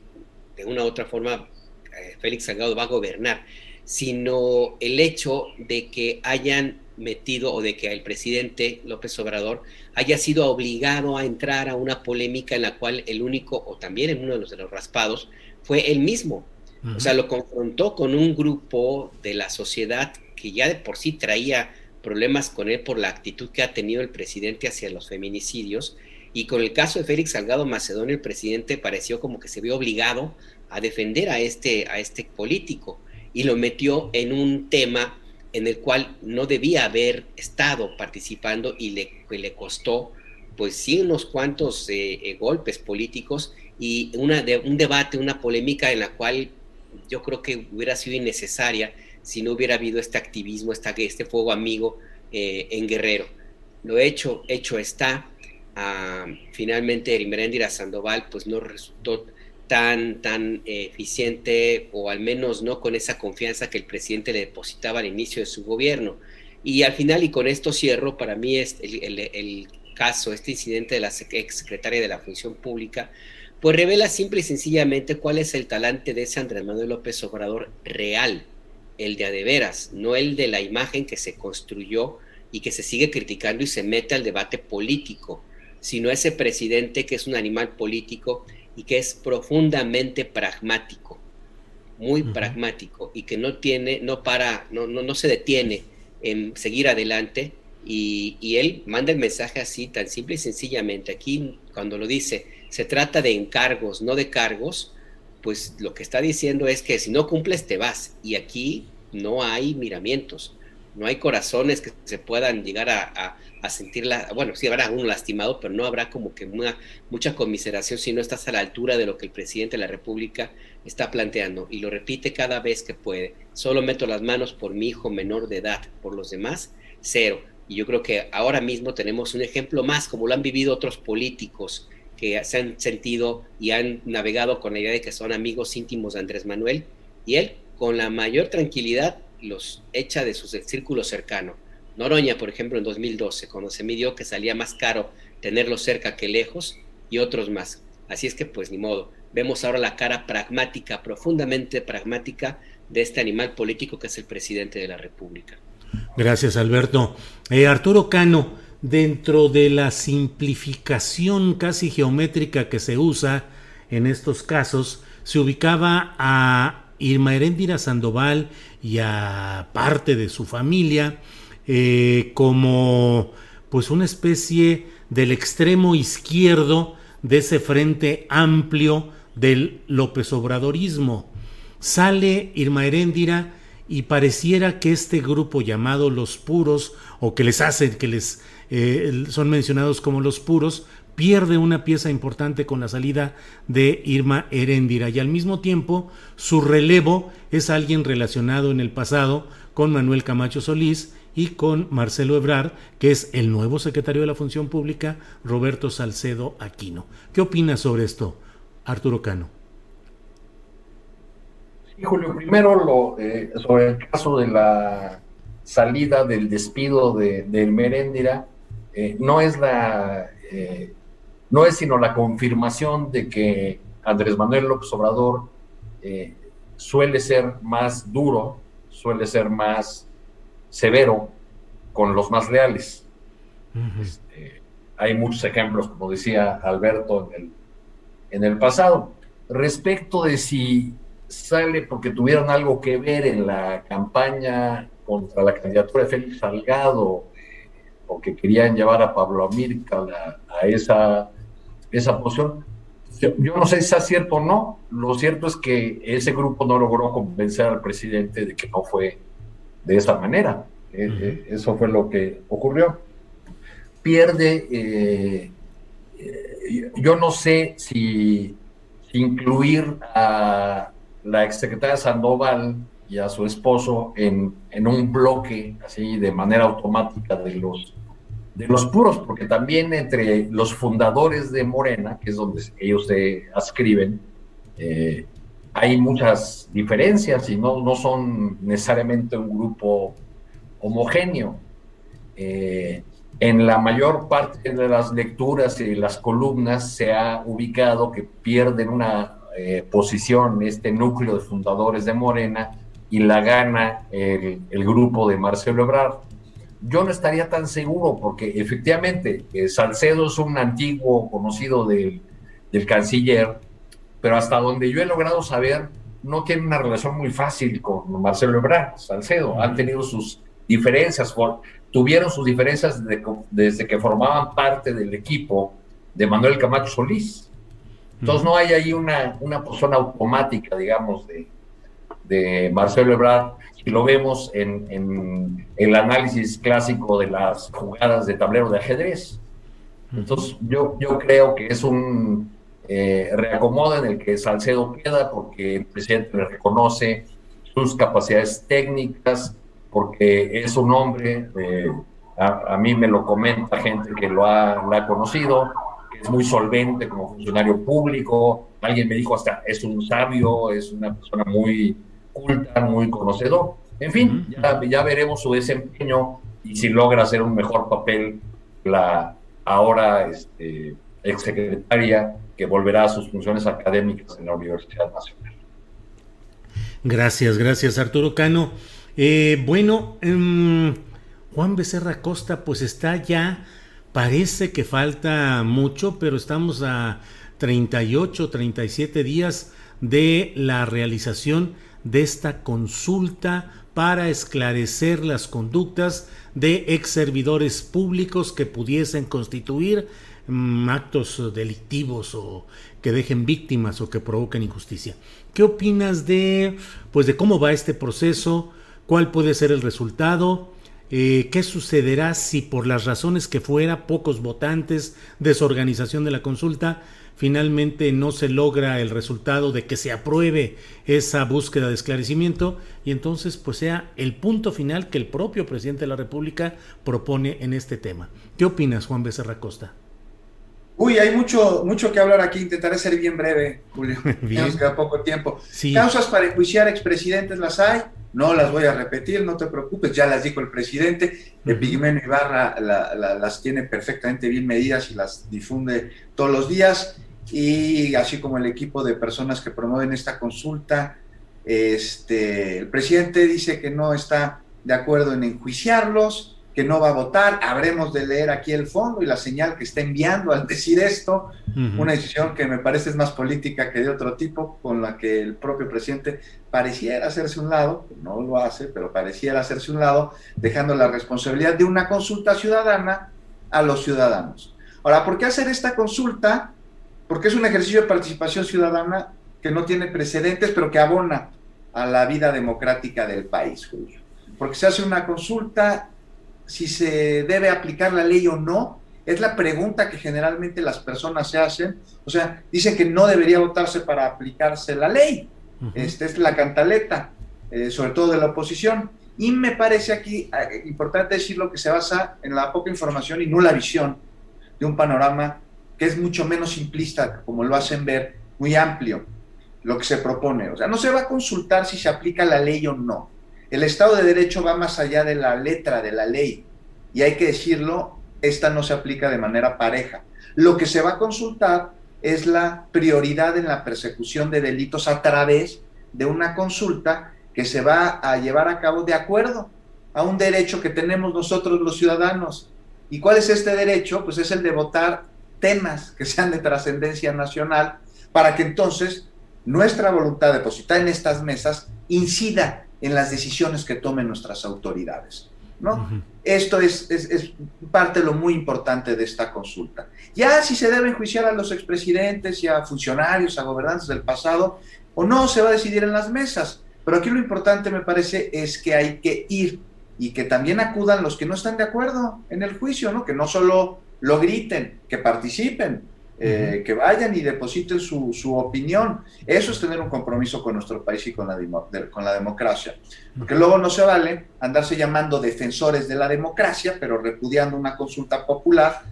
de una u otra forma, eh, Félix Salgado va a gobernar, sino el hecho de que hayan metido o de que el presidente López Obrador haya sido obligado a entrar a una polémica en la cual el único, o también en uno de los, de los raspados, fue él mismo. O sea, lo confrontó con un grupo de la sociedad que ya de por sí traía problemas con él por la actitud que ha tenido el presidente hacia los feminicidios. Y con el caso de Félix Salgado Macedonio, el presidente pareció como que se vio obligado a defender a este, a este político y lo metió en un tema en el cual no debía haber estado participando y le, le costó pues sí unos cuantos eh, eh, golpes políticos y una un debate, una polémica en la cual yo creo que hubiera sido innecesaria si no hubiera habido este activismo, este fuego amigo eh, en Guerrero. Lo hecho, hecho está. Ah, finalmente, Erimeréndira Sandoval pues no resultó tan, tan eficiente o al menos no con esa confianza que el presidente le depositaba al inicio de su gobierno. Y al final, y con esto cierro, para mí es el, caso, este incidente de la ex secretaria de la Función Pública, pues revela simple y sencillamente cuál es el talante de ese Andrés Manuel López Obrador real el de a de veras, no el de la imagen que se construyó y que se sigue criticando y se mete al debate político, sino ese presidente que es un animal político y que es profundamente pragmático, muy pragmático y que no tiene, no para, no, no, no se detiene en seguir adelante y, y, él manda el mensaje así, tan simple y sencillamente. Aquí cuando lo dice, se trata de encargos, no de cargos, pues lo que está diciendo es que si no cumples te vas. Y aquí no hay miramientos, no hay corazones que se puedan llegar a, a, sentir, la, bueno, sí habrá uno lastimado, pero no habrá como que mucha conmiseración si no estás a la altura de lo que el presidente de la República está planteando. Y lo repite cada vez que puede. Solo meto las manos por mi hijo menor de edad, por los demás, cero. Y yo creo que ahora mismo tenemos un ejemplo más, como lo han vivido otros políticos que se han sentido y han navegado con la idea de que son amigos íntimos de Andrés Manuel y él con la mayor tranquilidad los echa de su círculo cercano. Noroña, por ejemplo, en 2012, cuando se midió que salía más caro tenerlo cerca que lejos y otros más. Así es que pues ni modo. Vemos ahora la cara pragmática, profundamente pragmática de este animal político que es el presidente de la República. Gracias, Alberto. Eh, Arturo Cano, dentro de la simplificación casi geométrica que se usa en estos casos, se ubicaba a Irma Heréndira Sandoval y a parte de su familia eh, como pues una especie del extremo izquierdo de ese frente amplio del López Obradorismo. Sale Irma Heréndira y pareciera que este grupo llamado los puros o que les hacen que les eh, son mencionados como los puros, pierde una pieza importante con la salida de Irma Heréndira y al mismo tiempo su relevo es alguien relacionado en el pasado con Manuel Camacho Solís y con Marcelo Ebrard, que es el nuevo secretario de la Función Pública, Roberto Salcedo Aquino. ¿Qué opinas sobre esto, Arturo Cano? Sí, Julio, primero lo, eh, sobre el caso de la salida del despido de, de Meréndira, eh, no es la eh, no es sino la confirmación de que Andrés Manuel López Obrador eh, suele ser más duro, suele ser más severo con los más leales. Este, hay muchos ejemplos, como decía Alberto en el, en el pasado. Respecto de si sale porque tuvieron algo que ver en la campaña contra la candidatura de Félix Salgado, porque eh, querían llevar a Pablo Amírica a, esa, esa posición. Yo, no sé si es cierto o no, lo cierto es que ese grupo no logró convencer al presidente de que no fue de esa manera. Eh, eh, eso fue lo que ocurrió. Pierde, yo no sé si incluir a la exsecretaria Sandoval y a su esposo en, en, un bloque así de manera automática de los de los puros, porque también entre los fundadores de Morena, que es donde ellos se ascriben, eh, hay muchas diferencias y no, no son necesariamente un grupo homogéneo. Eh, en la mayor parte de las lecturas y las columnas se ha ubicado que pierden una eh, posición este núcleo de fundadores de Morena y la gana el, grupo de Marcelo Ebrard. Yo no estaría tan seguro porque efectivamente eh, Salcedo es un antiguo conocido del, del canciller, pero hasta donde yo he logrado saber, no tiene una relación muy fácil con Marcelo Ebrard, Salcedo. Han tenido sus diferencias, tuvieron sus diferencias desde, desde que formaban parte del equipo de Manuel Camacho Solís. Entonces no hay ahí una, una persona automática, digamos, de, de Marcelo Ebrard, y lo vemos en, en, el análisis clásico de las jugadas de tablero de ajedrez. Entonces yo, yo creo que es un eh, reacomodo en el que Salcedo queda porque el presidente le reconoce sus capacidades técnicas, porque es un hombre, eh, a, mí me lo comenta gente que lo ha, lo ha conocido, es muy solvente como funcionario público, alguien me dijo hasta es un sabio, es una persona muy culta, muy conocedor. En fin, ya, veremos su desempeño y si logra hacer un mejor papel la ahora este, exsecretaria que volverá a sus funciones académicas en la Universidad Nacional. Gracias, gracias Arturo Cano. Eh, bueno, em, Juan Becerra Costa pues está ya Parece que falta mucho, pero estamos a 38, 37 días de la realización de esta consulta para esclarecer las conductas de ex servidores públicos que pudiesen constituir mm, actos delictivos o que dejen víctimas o que provoquen injusticia. ¿Qué opinas de pues de cómo va este proceso? ¿Cuál puede ser el resultado? Eh, qué sucederá si por las razones que fuera, pocos votantes, desorganización de la consulta, finalmente no se logra el resultado de que se apruebe esa búsqueda de esclarecimiento y entonces pues sea el punto final que el propio presidente de la República propone en este tema. ¿Qué opinas, Juan Becerra Costa? Uy, hay mucho, mucho que hablar aquí. Intentaré ser bien breve, Julio. Nos queda poco tiempo. Causas para enjuiciar expresidentes las hay. No las voy a repetir, no te preocupes, ya las dijo el presidente. El Pigmeno Ibarra las tiene perfectamente bien medidas y las difunde todos los días. Y así como el equipo de personas que promueven esta consulta, este, el presidente dice que no está de acuerdo en enjuiciarlos que no va a votar. Habremos de leer aquí el fondo y la señal que está enviando al decir esto, una decisión que me parece es más política que de otro tipo, con la que el propio presidente pareciera hacerse un lado, no lo hace, pero pareciera hacerse un lado, dejando la responsabilidad de una consulta ciudadana a los ciudadanos. Ahora, ¿por qué hacer esta consulta? Porque es un ejercicio de participación ciudadana que no tiene precedentes, pero que abona a la vida democrática del país, Julio. Porque se hace una consulta si se debe aplicar la ley o no, es la pregunta que generalmente las personas se hacen. O sea, dicen que no debería votarse para aplicarse la ley. Esta es la cantaleta, eh, sobre todo de la oposición. Y me parece aquí eh, importante decirlo que se basa en la poca información y nula visión de un panorama que es mucho menos simplista, como lo hacen ver, muy amplio, lo que se propone. O sea, no se va a consultar si se aplica la ley o no. El Estado de Derecho va más allá de la letra de la ley y hay que decirlo, esta no se aplica de manera pareja. Lo que se va a consultar es la prioridad en la persecución de delitos a través de una consulta que se va a llevar a cabo de acuerdo a un derecho que tenemos nosotros los ciudadanos. ¿Y cuál es este derecho? Pues es el de votar temas que sean de trascendencia nacional para que entonces nuestra voluntad depositada en estas mesas incida en las decisiones que tomen nuestras autoridades. ¿no? Esto es, es, parte de lo muy importante de esta consulta. Ya si se debe enjuiciar a los expresidentes y a funcionarios, a gobernantes del pasado, o no, se va a decidir en las mesas. Pero aquí lo importante me parece es que hay que ir y que también acudan los que no están de acuerdo en el juicio, ¿no? Que no solo lo griten, que participen, eh, que vayan y depositen su, su, opinión. Eso es tener un compromiso con nuestro país y con la, con la democracia. Porque luego no se vale andarse llamando defensores de la democracia, pero repudiando una consulta popular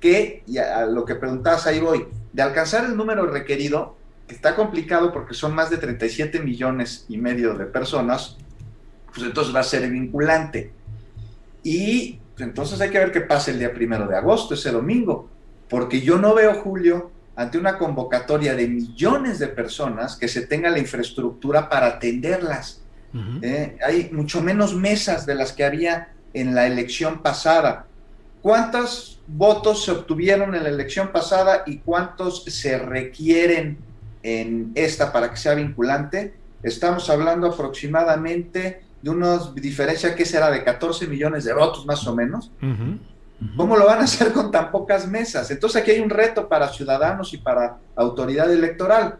que, y a lo que preguntabas ahí voy, de alcanzar el número requerido, que está complicado porque son más de 37 millones y medio de personas, pues entonces va a ser vinculante. Y entonces hay que ver qué pasa el día primero de agosto, ese domingo porque yo no veo, Julio, ante una convocatoria de millones de personas que se tenga la infraestructura para atenderlas. Eh, hay mucho menos mesas de las que había en la elección pasada. ¿Cuántos votos se obtuvieron en la elección pasada y cuántos se requieren en esta para que sea vinculante? Estamos hablando aproximadamente de una diferencia que será de 14 millones de votos más o menos. ¿Cómo lo van a hacer con tan pocas mesas? Entonces aquí hay un reto para ciudadanos y para autoridad electoral.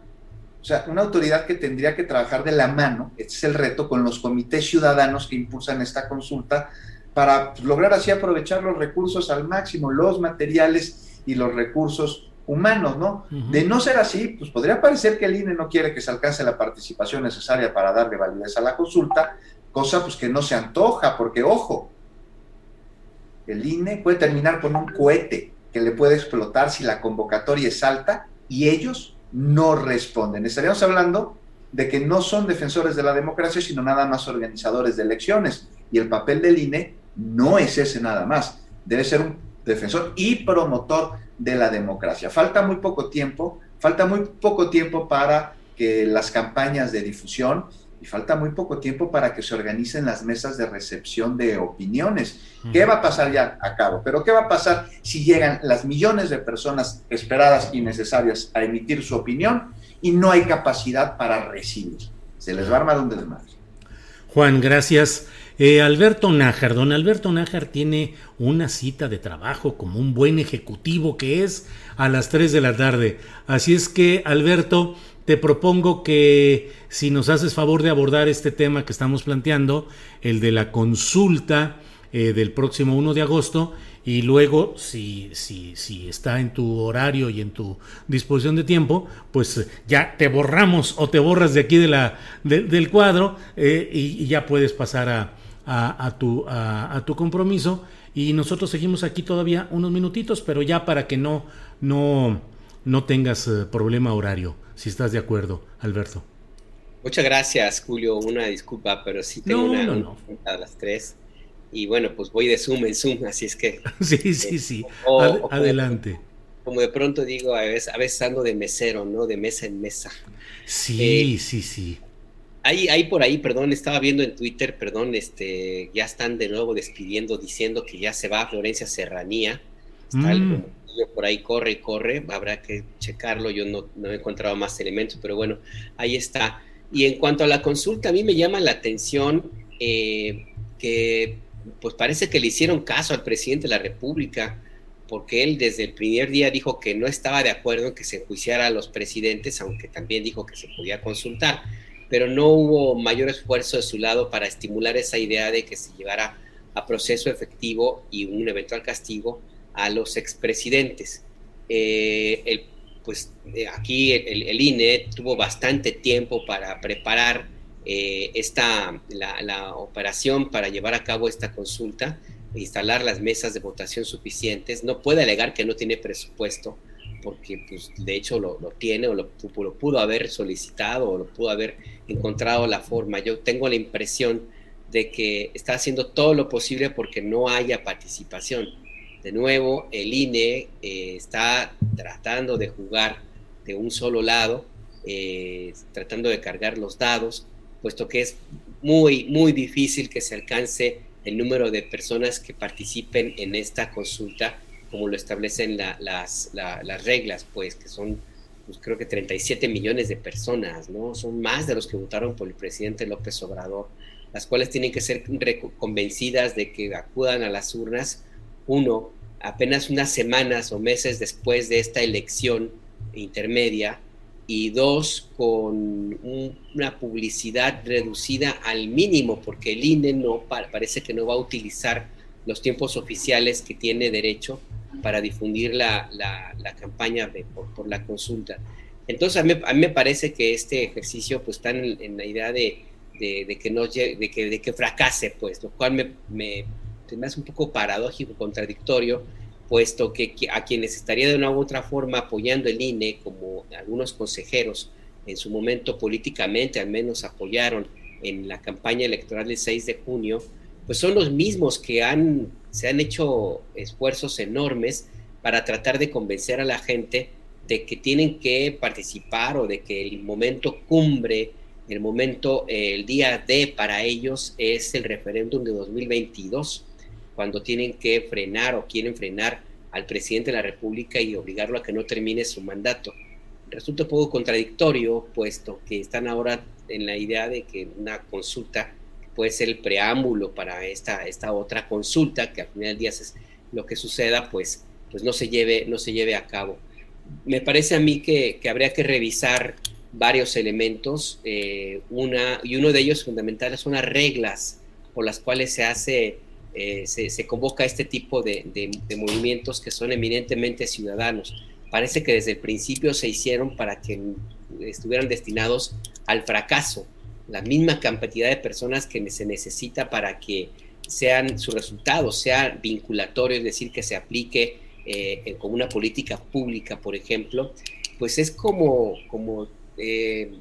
O sea, una autoridad que tendría que trabajar de la mano, este es el reto, con los comités ciudadanos que impulsan esta consulta para lograr así aprovechar los recursos al máximo, los materiales y los recursos humanos, ¿no? De no ser así, pues podría parecer que el INE no quiere que se alcance la participación necesaria para darle validez a la consulta, cosa pues que no se antoja, porque ojo, el INE puede terminar con un cohete que le puede explotar si la convocatoria es alta y ellos no responden. Estaríamos hablando de que no son defensores de la democracia, sino nada más organizadores de elecciones. Y el papel del INE no es ese nada más. Debe ser un defensor y promotor de la democracia. Falta muy poco tiempo, falta muy poco tiempo para que las campañas de difusión y falta muy poco tiempo para que se organicen las mesas de recepción de opiniones. ¿Qué va a pasar ya a cabo? Pero ¿qué va a pasar si llegan las millones de personas esperadas y necesarias a emitir su opinión y no hay capacidad para recibir? Se les va a armar un desmadre. Juan, gracias. Eh, Alberto Nájar, don Alberto Nájar tiene una cita de trabajo como un buen ejecutivo que es a las 3 de la tarde. Así es que, Alberto, te propongo que si nos haces favor de abordar este tema que estamos planteando, el de la consulta eh, del próximo 1 de agosto, y luego, si, si, si está en tu horario y en tu disposición de tiempo, pues ya te borramos o te borras de aquí de la, del cuadro eh, y, ya puedes pasar a, a, tu, a, tu compromiso. Y nosotros seguimos aquí todavía unos minutitos, pero ya para que no, no, no tengas eh, problema horario si estás de acuerdo, Alberto. Muchas gracias, Julio. Una disculpa, pero sí tengo una, no, a las tres. Y bueno, pues voy de Zoom en Zoom, así es que. sí, sí, sí. adelante. Como, de pronto digo, a veces, a veces ando de mesero, ¿no? De mesa en mesa. Sí, eh, sí, sí. Ahí, ahí por ahí, perdón, estaba viendo en Twitter, perdón, este, ya están de nuevo despidiendo, diciendo que ya se va a Florencia Serranía. Está mm por ahí corre y corre, habrá que checarlo, yo no, he encontrado más elementos, pero bueno, ahí está. Y en cuanto a la consulta, a mí me llama la atención eh, que pues parece que le hicieron caso al presidente de la República, porque él desde el primer día dijo que no estaba de acuerdo en que se enjuiciara a los presidentes, aunque también dijo que se podía consultar, pero no hubo mayor esfuerzo de su lado para estimular esa idea de que se llegara a proceso efectivo y un eventual castigo a los expresidentes. Eh, el, pues eh, aquí el, INE tuvo bastante tiempo para preparar eh, esta, la, operación para llevar a cabo esta consulta, instalar las mesas de votación suficientes. No puede alegar que no tiene presupuesto, porque pues, de hecho lo, tiene o lo, lo, pudo haber solicitado o lo pudo haber encontrado la forma. Yo tengo la impresión de que está haciendo todo lo posible porque no haya participación de nuevo, el INE eh, está tratando de jugar de un solo lado eh, tratando de cargar los dados, puesto que es muy, muy difícil que se alcance el número de personas que participen en esta consulta, como lo establecen las, las, reglas, pues que son, pues, creo que 37 millones de personas, ¿no? Son más de los que votaron por el presidente López Obrador, las cuales tienen que ser convencidas de que acudan a las urnas, uno, apenas unas semanas o meses después de esta elección intermedia, y dos, con una publicidad reducida al mínimo, porque el INE no parece que no va a utilizar los tiempos oficiales que tiene derecho para difundir la, la, campaña de, por, la consulta. Entonces, a mí, me parece que este ejercicio pues, está en, la idea de, de, que no, de, que, que fracase, pues, lo cual me, me hace un poco paradójico, contradictorio, puesto que a quienes estaría de una u otra forma apoyando el INE, como algunos consejeros en su momento políticamente al menos apoyaron en la campaña electoral del 6 de junio, pues son los mismos que han, se han hecho esfuerzos enormes para tratar de convencer a la gente de que tienen que participar o de que el momento cumbre, el momento, el día D para ellos es el referéndum de 2022 cuando tienen que frenar o quieren frenar al presidente de la República y obligarlo a que no termine su mandato. Resulta un poco contradictorio, puesto que están ahora en la idea de que una consulta puede ser el preámbulo para esta, esta otra consulta, que al final del día es lo que suceda, pues, pues no, se lleve, no se lleve a cabo. Me parece a mí que, habría que revisar varios elementos, eh, una, y uno de ellos fundamental son las reglas por las cuales se hace eh, se, convoca este tipo de, movimientos que son eminentemente ciudadanos. Parece que desde el principio se hicieron para que estuvieran destinados al fracaso, la misma cantidad de personas que se necesita para que sean sus resultados, sea vinculatorio, es decir, que se aplique eh, como una política pública, por ejemplo, pues es como, como eh,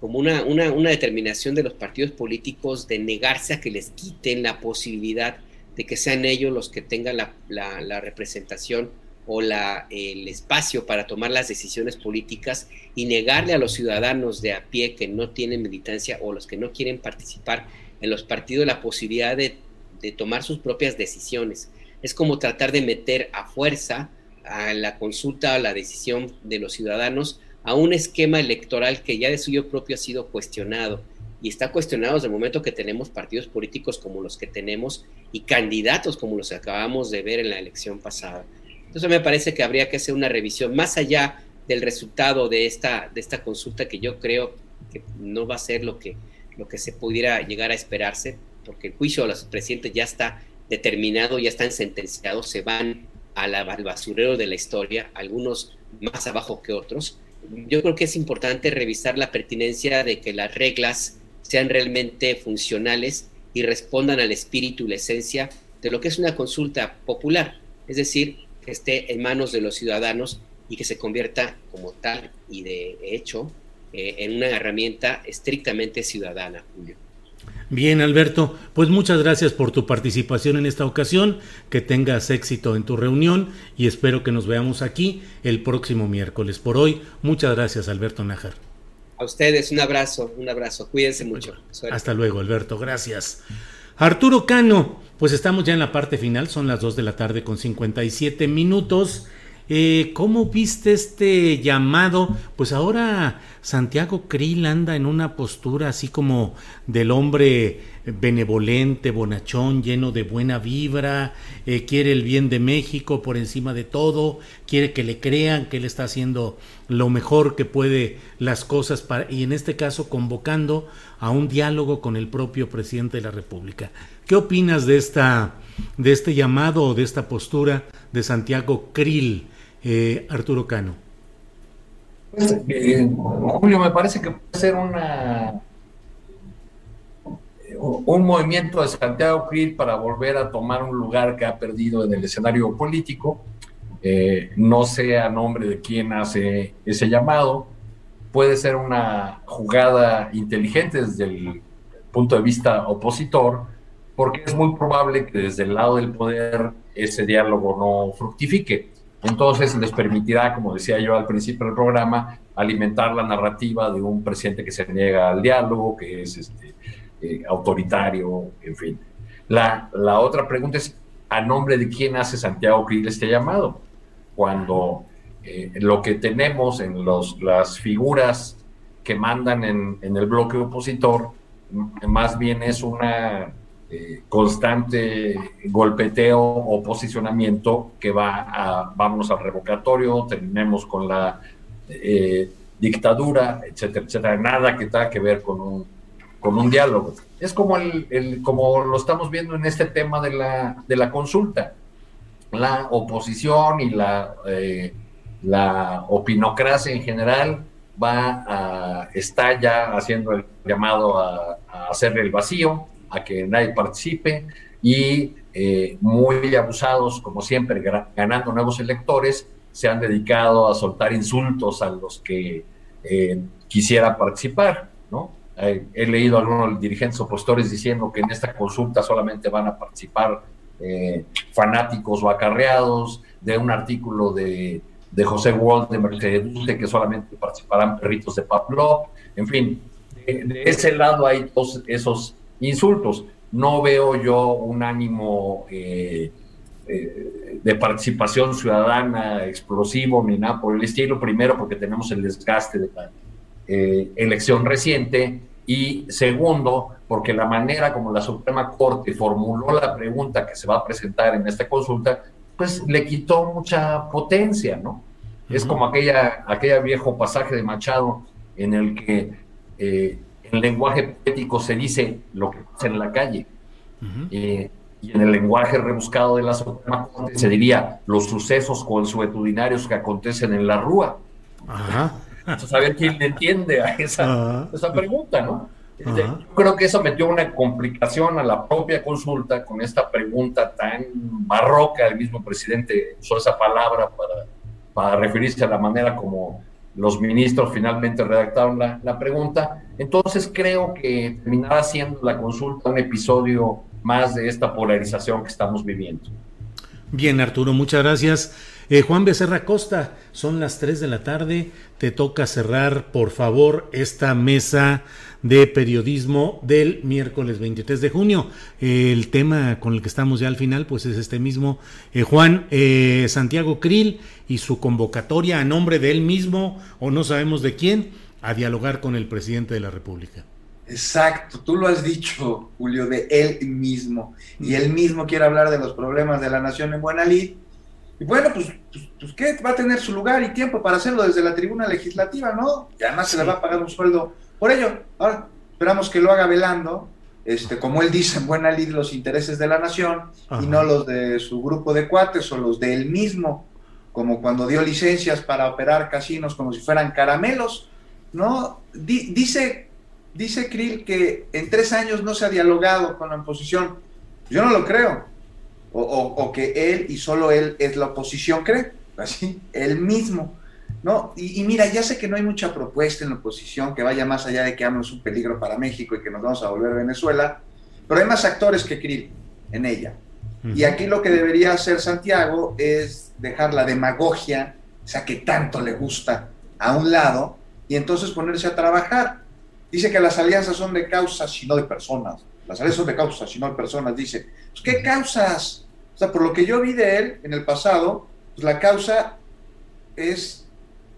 como una, una, determinación de los partidos políticos de negarse a que les quiten la posibilidad de que sean ellos los que tengan la, representación o la, el espacio para tomar las decisiones políticas y negarle a los ciudadanos de a pie que no tienen militancia o los que no quieren participar en los partidos la posibilidad de, de tomar sus propias decisiones. Es como tratar de meter a fuerza a la consulta, a la decisión de los ciudadanos a un esquema electoral que ya de suyo propio ha sido cuestionado y está cuestionado desde el momento que tenemos partidos políticos como los que tenemos y candidatos como los que acabamos de ver en la elección pasada. Entonces me parece que habría que hacer una revisión más allá del resultado de esta, de esta consulta que yo creo que no va a ser lo que, lo que se pudiera llegar a esperarse, porque el juicio de los presidentes ya está determinado, ya están sentenciados, se van al basurero de la historia, algunos más abajo que otros, yo creo que es importante revisar la pertinencia de que las reglas sean realmente funcionales y respondan al espíritu y la esencia de lo que es una consulta popular, es decir, que esté en manos de los ciudadanos y que se convierta como tal y de hecho eh, en una herramienta estrictamente ciudadana, Julio. Bien, Alberto, pues muchas gracias por tu participación en esta ocasión, que tengas éxito en tu reunión y espero que nos veamos aquí el próximo miércoles. Por hoy, muchas gracias, Alberto Nájar. A ustedes, un abrazo, un abrazo, cuídense mucho. Hasta luego, Alberto, gracias. Arturo Cano, pues estamos ya en la parte final, son las 2 de la tarde con 57 minutos. Eh, ¿Cómo viste este llamado? Pues ahora Santiago Krill anda en una postura así como del hombre benevolente, bonachón, lleno de buena vibra, eh, quiere el bien de México por encima de todo, quiere que le crean que él está haciendo lo mejor que puede las cosas para, y en este caso convocando a un diálogo con el propio presidente de la República. ¿Qué opinas de esta de este llamado o de esta postura de Santiago Krill? Eh, Arturo Cano. Pues, eh, Julio, me parece que puede ser una un movimiento de Santiago Krill para volver a tomar un lugar que ha perdido en el escenario político. Eh, no sé a nombre de quién hace ese llamado. Puede ser una jugada inteligente desde el punto de vista opositor, porque es muy probable que desde el lado del poder ese diálogo no fructifique. Entonces les permitirá, como decía yo al principio del programa, alimentar la narrativa de un presidente que se niega al diálogo, que es este, eh, autoritario, en fin. La, la otra pregunta es, ¿a nombre de quién hace Santiago Krill este llamado? Cuando eh, lo que tenemos en los, las figuras que mandan en, en el bloque opositor, más bien es una eh, constante golpeteo o posicionamiento que va a, vamos al revocatorio, terminemos con la eh, dictadura, etcétera, etcétera, nada que tenga que ver con un, con un diálogo. Es como, el, como lo estamos viendo en este tema de la, de la consulta. La oposición y la, eh, la opinocracia en general va a, está ya haciendo el llamado a, a hacer el vacío, a que nadie participe y eh, muy abusados, como siempre, ganando nuevos electores, se han dedicado a soltar insultos a los que eh, quisieran participar, ¿no? Eh, he leído a algunos dirigentes opositores diciendo que en esta consulta solamente van a participar fanáticos o acarreados, de un artículo de, de José Wald de Mercedes que solamente participarán perritos de Pavlov, en fin, de, de ese lado hay todos esos insultos. No veo yo un ánimo eh, eh, de participación ciudadana explosivo ni nada por el estilo. Primero, porque tenemos el desgaste de la eh, elección reciente. Y segundo, porque la manera como la Suprema Corte formuló la pregunta que se va a presentar en esta consulta, pues le quitó mucha potencia, ¿no? Es como aquella, aquella viejo pasaje de Machado en el que en lenguaje poético se dice lo que pasa en la calle. Eh, y en el lenguaje rebuscado de la Suprema Corte se diría los sucesos consuetudinarios que acontecen en la rúa. Ajá. Entonces, a ver quién le entiende a esa, esa pregunta, ¿no? Este, yo creo que eso metió una complicación a la propia consulta con esta pregunta tan barroca. El mismo presidente usó esa palabra para, para referirse a la manera como los ministros finalmente redactaron la, pregunta. Entonces creo que terminará siendo la consulta un episodio más de esta polarización que estamos viviendo. Bien, Arturo, muchas gracias. Eh, Juan Becerra Costa, son las 3 de la tarde, te toca cerrar, por favor, esta mesa de periodismo del miércoles 23 de junio. el tema con el que estamos ya al final, pues es este mismo eh, Juan eh, Santiago Krill y su convocatoria a nombre de él mismo o no sabemos de quién a dialogar con el presidente de la República. Exacto, tú lo has dicho, Julio, de él mismo. Y él mismo quiere hablar de los problemas de la nación en Buena Y bueno, pues, pues, pues, ¿qué? Va a tener su lugar y tiempo para hacerlo desde la tribuna legislativa, ¿no? Y además se le va a pagar un sueldo por ello, ahora esperamos que lo haga velando, este, como él dice, en buena lid los intereses de la nación y no los de su grupo de cuates o los de él mismo, como cuando dio licencias para operar casinos como si fueran caramelos, ¿no? dice, dice Krill que en tres años no se ha dialogado con la oposición. Yo no lo creo. O, o que él y solo él es la oposición, cree, así, él mismo. ¿No? Y, mira, ya sé que no hay mucha propuesta en la oposición que vaya más allá de que AMLO es un peligro para México y que nos vamos a volver a Venezuela, pero hay más actores que Krill en ella. Y aquí lo que debería hacer Santiago es dejar la demagogia, o sea, que tanto le gusta, a un lado y entonces ponerse a trabajar. Dice que las alianzas son de causas y no de personas. Las alianzas son de causas y no de personas. Dice, pues, ¿qué causas? O sea, por lo que yo vi de él en el pasado, pues la causa es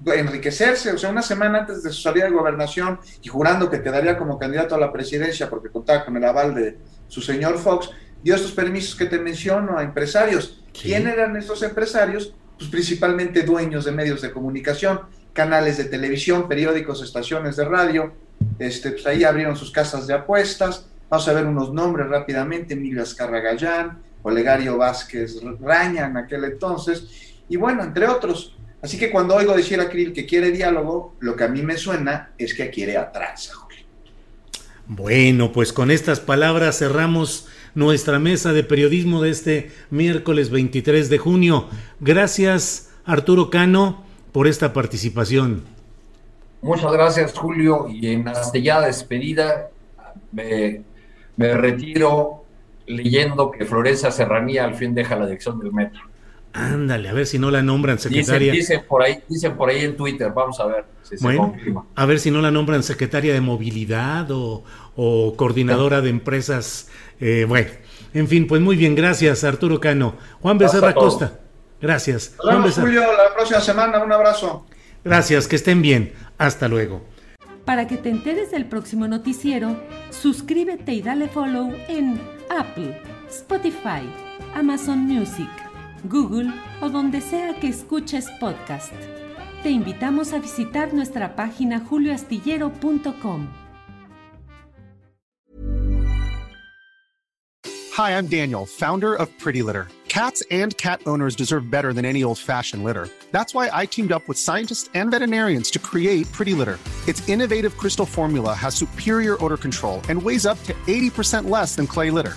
enriquecerse, o sea, una semana antes de su salida de gobernación y jurando que quedaría como candidato a la presidencia porque contaba con el aval de su señor Fox, dio estos permisos que te menciono a empresarios. ¿Quién eran estos empresarios? Pues principalmente dueños de medios de comunicación, canales de televisión, periódicos, estaciones de radio. Este, pues ahí abrieron sus casas de apuestas. Vamos a ver unos nombres rápidamente: Emilio Azcarra Olegario Vázquez Raña en aquel entonces, y bueno, entre otros. Así que cuando oigo decir a Krill que quiere diálogo, lo que a mí me suena es que quiere atrás. Bueno, pues con estas palabras cerramos nuestra mesa de periodismo de este miércoles 23 de junio. Gracias, Arturo Cano, por esta participación. Muchas gracias, Julio. Y en hasta ya despedida, me, me retiro leyendo que Florencia Serranía al fin deja la dirección del metro. Ándale, a ver si no la nombran secretaria. Dicen, por ahí, dicen por ahí en Twitter, vamos a ver. bueno, a ver si no la nombran secretaria de movilidad o, coordinadora de empresas. Eh, bueno, en fin, pues muy bien, gracias Arturo Cano. Juan Becerra Costa, gracias. Juan Julio, la próxima semana, un abrazo. Gracias, que estén bien. Hasta luego. Para que te enteres del próximo noticiero, suscríbete y dale follow en Apple, Spotify, Amazon Music, Google o donde sea que escuches podcast. Te invitamos a visitar nuestra página julioastillero.com. Hi, I'm Daniel, founder of Pretty Litter. Cats and cat owners deserve better than any old-fashioned litter. That's why I teamed up with scientists and veterinarians to create Pretty Litter. Its innovative crystal formula has superior odor control and weighs up to 80% less than clay litter.